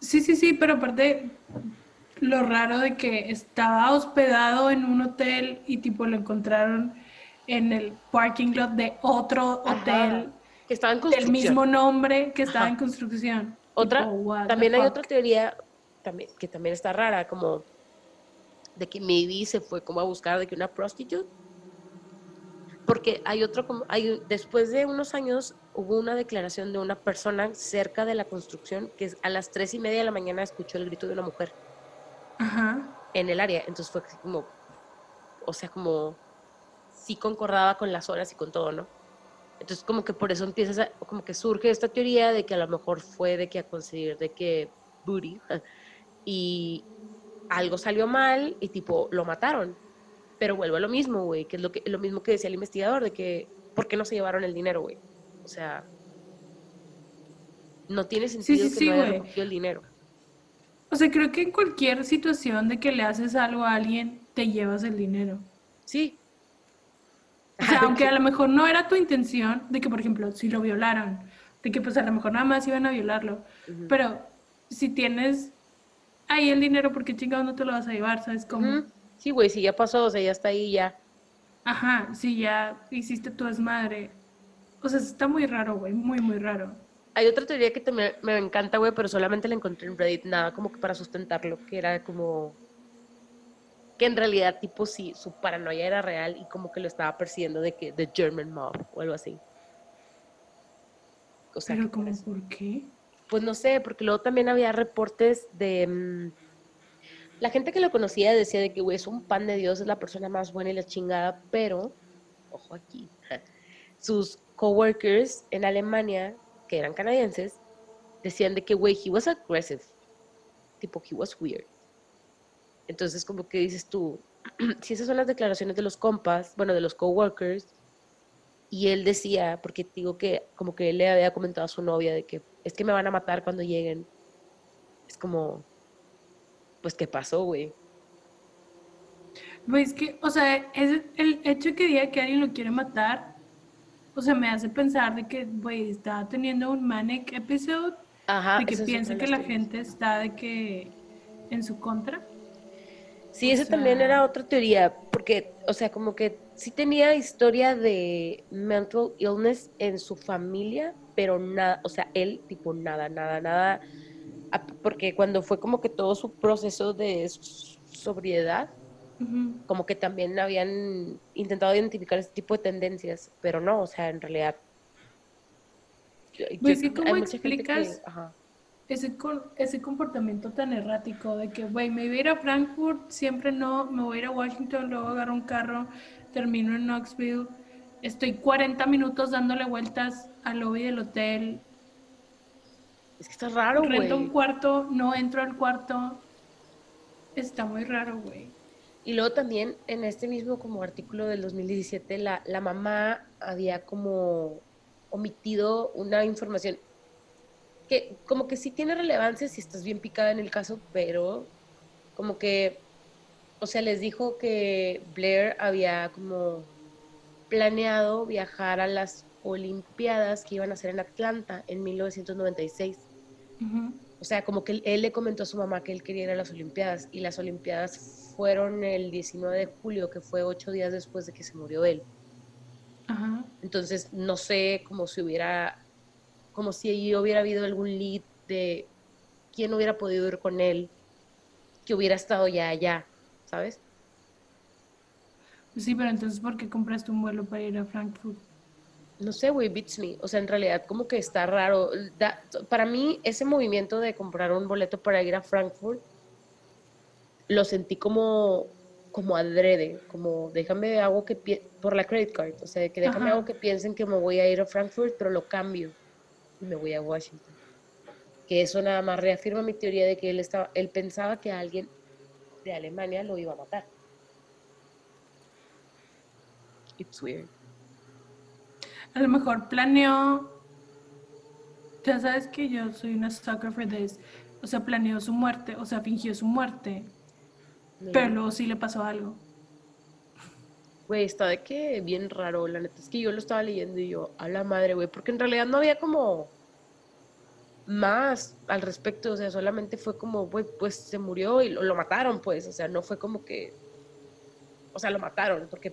S3: Sí, sí, sí, pero aparte. Lo raro de que estaba hospedado en un hotel y tipo lo encontraron en el parking lot de otro
S2: Ajá.
S3: hotel
S2: que estaba en
S3: del
S2: construcción.
S3: mismo nombre que estaba
S2: Ajá.
S3: en construcción.
S2: Otra,
S3: Tipo,
S2: también hay
S3: fuck.
S2: otra teoría también, que también está rara, como de que maybe se fue como a buscar de que una prostitute. Porque hay otro, como, hay, después de unos años hubo una declaración de una persona cerca de la construcción que a las tres y media de la mañana escuchó el grito de una mujer
S3: Ajá.
S2: en el área. Entonces fue como, o sea, como sí concordaba con las horas y con todo, ¿no? Entonces como que por eso empieza, a- como que surge esta teoría de que a lo mejor fue de que a conseguir de que booty y algo salió mal y tipo lo mataron. Pero vuelvo a lo mismo, güey, que es lo, que, lo mismo que decía el investigador, de que ¿por qué no se llevaron el dinero, güey? O sea, no tiene sentido
S3: sí,
S2: que
S3: sí,
S2: no el dinero.
S3: O sea, creo que en cualquier situación de que le haces algo a alguien, te llevas el dinero.
S2: Sí.
S3: O sea, aunque a lo mejor no era tu intención de que, por ejemplo, si lo violaron, de que pues a lo mejor nada más iban a violarlo, pero si tienes ahí el dinero, ¿por qué chingados no te lo vas a llevar? ¿Sabes cómo?
S2: Sí, güey, si ya pasó, o sea, ya está ahí, ya.
S3: Ajá, si ya hiciste tu desmadre. O sea, está muy raro, güey, muy, muy raro.
S2: Hay otra teoría que también me encanta, güey, pero solamente la encontré en Reddit, nada como que para sustentarlo, que era como que en realidad, tipo, sí, su paranoia era real y como que lo estaba persiguiendo de que The German Mob o algo así. O sea,
S3: pero como,
S2: parece-
S3: ¿por qué?
S2: pues no sé, porque luego también había reportes de... mm, la gente que lo conocía decía de que, güey, es un pan de Dios, es la persona más buena y la chingada, pero, ojo aquí, sus coworkers en Alemania, que eran canadienses, decían de que, güey, he was aggressive. Tipo, he was weird. Entonces, como que dices tú, si esas son las declaraciones de los compas, bueno, de los coworkers, y él decía, porque digo que como que él le había comentado a su novia de que es que me van a matar cuando lleguen. Es como, pues, ¿qué pasó, güey?
S3: Pues que, o sea, es el hecho que diga que alguien lo quiere matar, o sea, me hace pensar de que, güey, está teniendo un manic episode,
S2: Ajá.
S3: de que piensa que la gente está de que en su contra.
S2: Sí,
S3: o
S2: esa también
S3: sea-
S2: era otra teoría, porque, o sea, como que sí tenía historia de mental illness en su familia, pero nada, o sea, él, tipo, nada, nada, nada, a- porque cuando fue como que todo su proceso de sobriedad, como que también habían intentado identificar este tipo de tendencias, pero no, o sea, en realidad. yo- yo
S3: Pues, ¿y
S2: creo que
S3: cómo
S2: que-
S3: explicas?
S2: ajá.
S3: Ese, ese comportamiento tan errático de que, güey, me voy a ir a Frankfurt, siempre no, me voy a ir a Washington, luego agarro un carro, termino en Knoxville, estoy 40 minutos dándole vueltas al lobby del hotel,
S2: Es que está raro, güey.
S3: rento un cuarto, no entro al cuarto. Está muy raro, güey.
S2: Y luego también en este mismo como artículo del 2017, la, la mamá había como omitido una información que como que sí tiene relevancia si estás bien picada en el caso, pero como que, o sea, les dijo que Blair había como planeado viajar a las Olimpiadas que iban a ser en Atlanta en 1996. O sea, como que él, él le comentó a su mamá que él quería ir a las Olimpiadas y las Olimpiadas fueron el 19 de julio, que fue ocho días después de que se murió él.
S3: Ajá.
S2: Entonces, no sé como si hubiera, como si allí hubiera habido algún lead de quién hubiera podido ir con él, que hubiera estado ya allá, ¿sabes?
S3: Sí, pero entonces, ¿por qué compraste un vuelo para ir a Frankfurt?
S2: No sé, güey, beats me. O sea, en realidad como que está raro. Da- para mí, ese movimiento de comprar un boleto para ir a Frankfurt, lo sentí como, como adrede, como déjame algo que por la credit card, o sea, que déjame
S3: Ajá.
S2: algo que piensen que me voy a ir a Frankfurt, pero lo cambio y me voy a Washington. Que eso nada más reafirma mi teoría de que él estaba, él pensaba que alguien de Alemania lo iba a matar. It's weird.
S3: A lo mejor planeó. Ya sabes que yo soy una sucker for this. O sea, planeó su muerte, o sea, fingió su muerte, pero luego sí le pasó algo.
S2: Güey, está de que bien raro, la neta. Es que yo lo estaba leyendo y yo, a la madre, güey, porque en realidad no había como más al respecto, o sea, solamente fue como, güey, pues se murió y lo, lo mataron, pues, o sea, no fue como que, o sea, lo mataron, porque,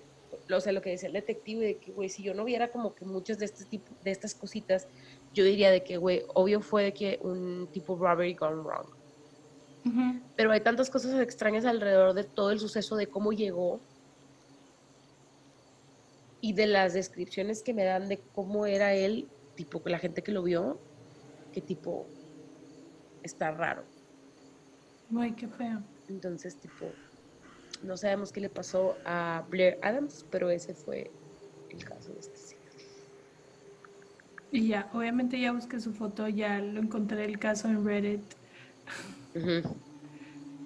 S2: o sea, lo que decía el detective, de que, güey, si yo no viera como que muchas de este tipo, de estas cositas, yo diría de que, güey, obvio fue de que un tipo robbery gone wrong. Pero hay tantas cosas extrañas alrededor de todo el suceso, de cómo llegó y de las descripciones que me dan de cómo era él, tipo la gente que lo vio, que tipo está raro.
S3: Ay, qué feo.
S2: Entonces, tipo, no sabemos qué le pasó a Blair Adams, pero ese fue el caso de este señor.
S3: Y ya, obviamente ya busqué su foto, ya lo encontré el caso en Reddit
S2: Ujú.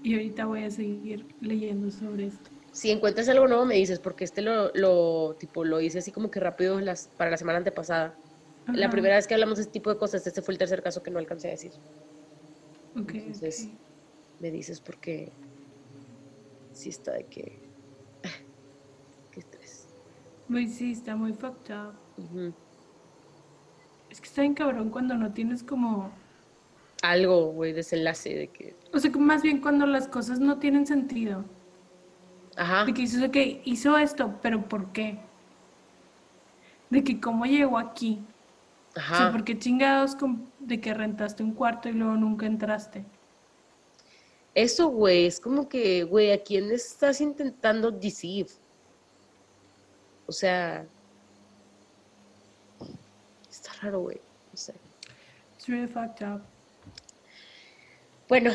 S3: y ahorita voy a seguir leyendo sobre esto.
S2: Si encuentras algo nuevo me dices, porque este lo, lo tipo lo hice así como que rápido las, para la semana antepasada. La
S3: Ajá.
S2: primera vez que hablamos de este tipo de cosas, este fue el tercer caso que no alcancé a decir.
S3: Ok,
S2: Entonces,
S3: ok.
S2: me dices porque sí está de que... Qué estrés.
S3: Uy, sí, está muy fucked up. Es que está bien cabrón cuando no tienes como...
S2: Algo, güey, desenlace de que...
S3: O sea, que más bien cuando las cosas no tienen sentido.
S2: Ajá.
S3: De que dices, ok, hizo esto, pero ¿por qué? De que cómo llegó aquí. O sea,
S2: Ajá.
S3: ¿por qué chingados con- de que rentaste un cuarto y luego nunca entraste?
S2: Eso, güey, es como que, güey, ¿a quién estás intentando deceive? O sea... Está raro, güey. No sé.
S3: It's really fucked up.
S2: Bueno,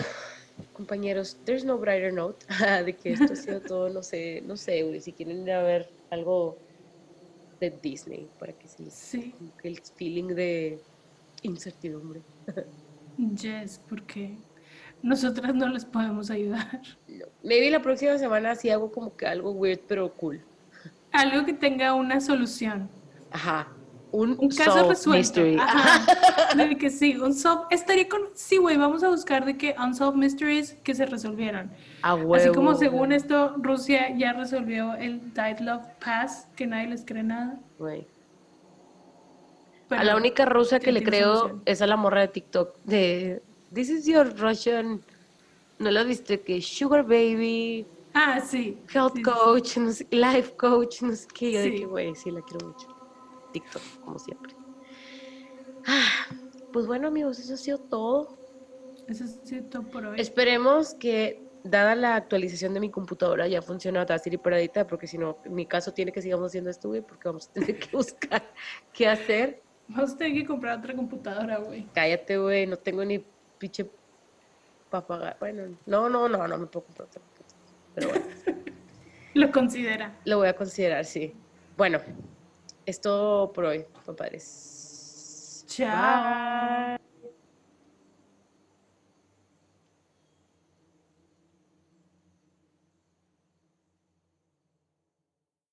S2: compañeros, there's no brighter note de que esto ha sido todo, no sé, no sé, güey, si quieren ir a ver algo de Disney para que se les
S3: Sí,
S2: el feeling de incertidumbre.
S3: yes, porque nosotras no les podemos ayudar.
S2: No. Maybe la próxima semana sí hago como que algo weird pero cool.
S3: Algo que tenga una solución.
S2: Ajá. Un,
S3: Un caso resuelto.
S2: mystery.
S3: Ajá. De que sí, un sol- estaría con, sí, güey, vamos a buscar de que unsolved mysteries que se resolvieran.
S2: A
S3: Así como según esto, Rusia ya resolvió el Died Love Pass, que nadie les cree nada.
S2: Güey. a la única rusa que le creo
S3: solución.
S2: es a la morra de TikTok de This is your Russian. ¿No la viste? Que Sugar Baby,
S3: Ah, sí.
S2: Health
S3: sí, sí.
S2: Coach, no sé, Life Coach, no sé qué. Yo de
S3: Sí.
S2: güey, sí la quiero mucho. TikTok, como siempre. Ah, pues bueno, amigos, eso ha sido todo.
S3: Eso es cierto por hoy.
S2: Esperemos que, dada la actualización de mi computadora, ya funcione Audacity para editar, porque si no, en mi caso tiene que sigamos haciendo esto, güey, porque vamos a tener que buscar qué hacer.
S3: Vamos a tener que comprar otra computadora, güey.
S2: Cállate, güey, no tengo ni pinche para pagar. Bueno, no, no, no, no me puedo comprar computadora. Pero bueno,
S3: Lo considera.
S2: lo voy a considerar, sí. Bueno, es todo por hoy, compadres.
S3: Chao.
S2: Bye.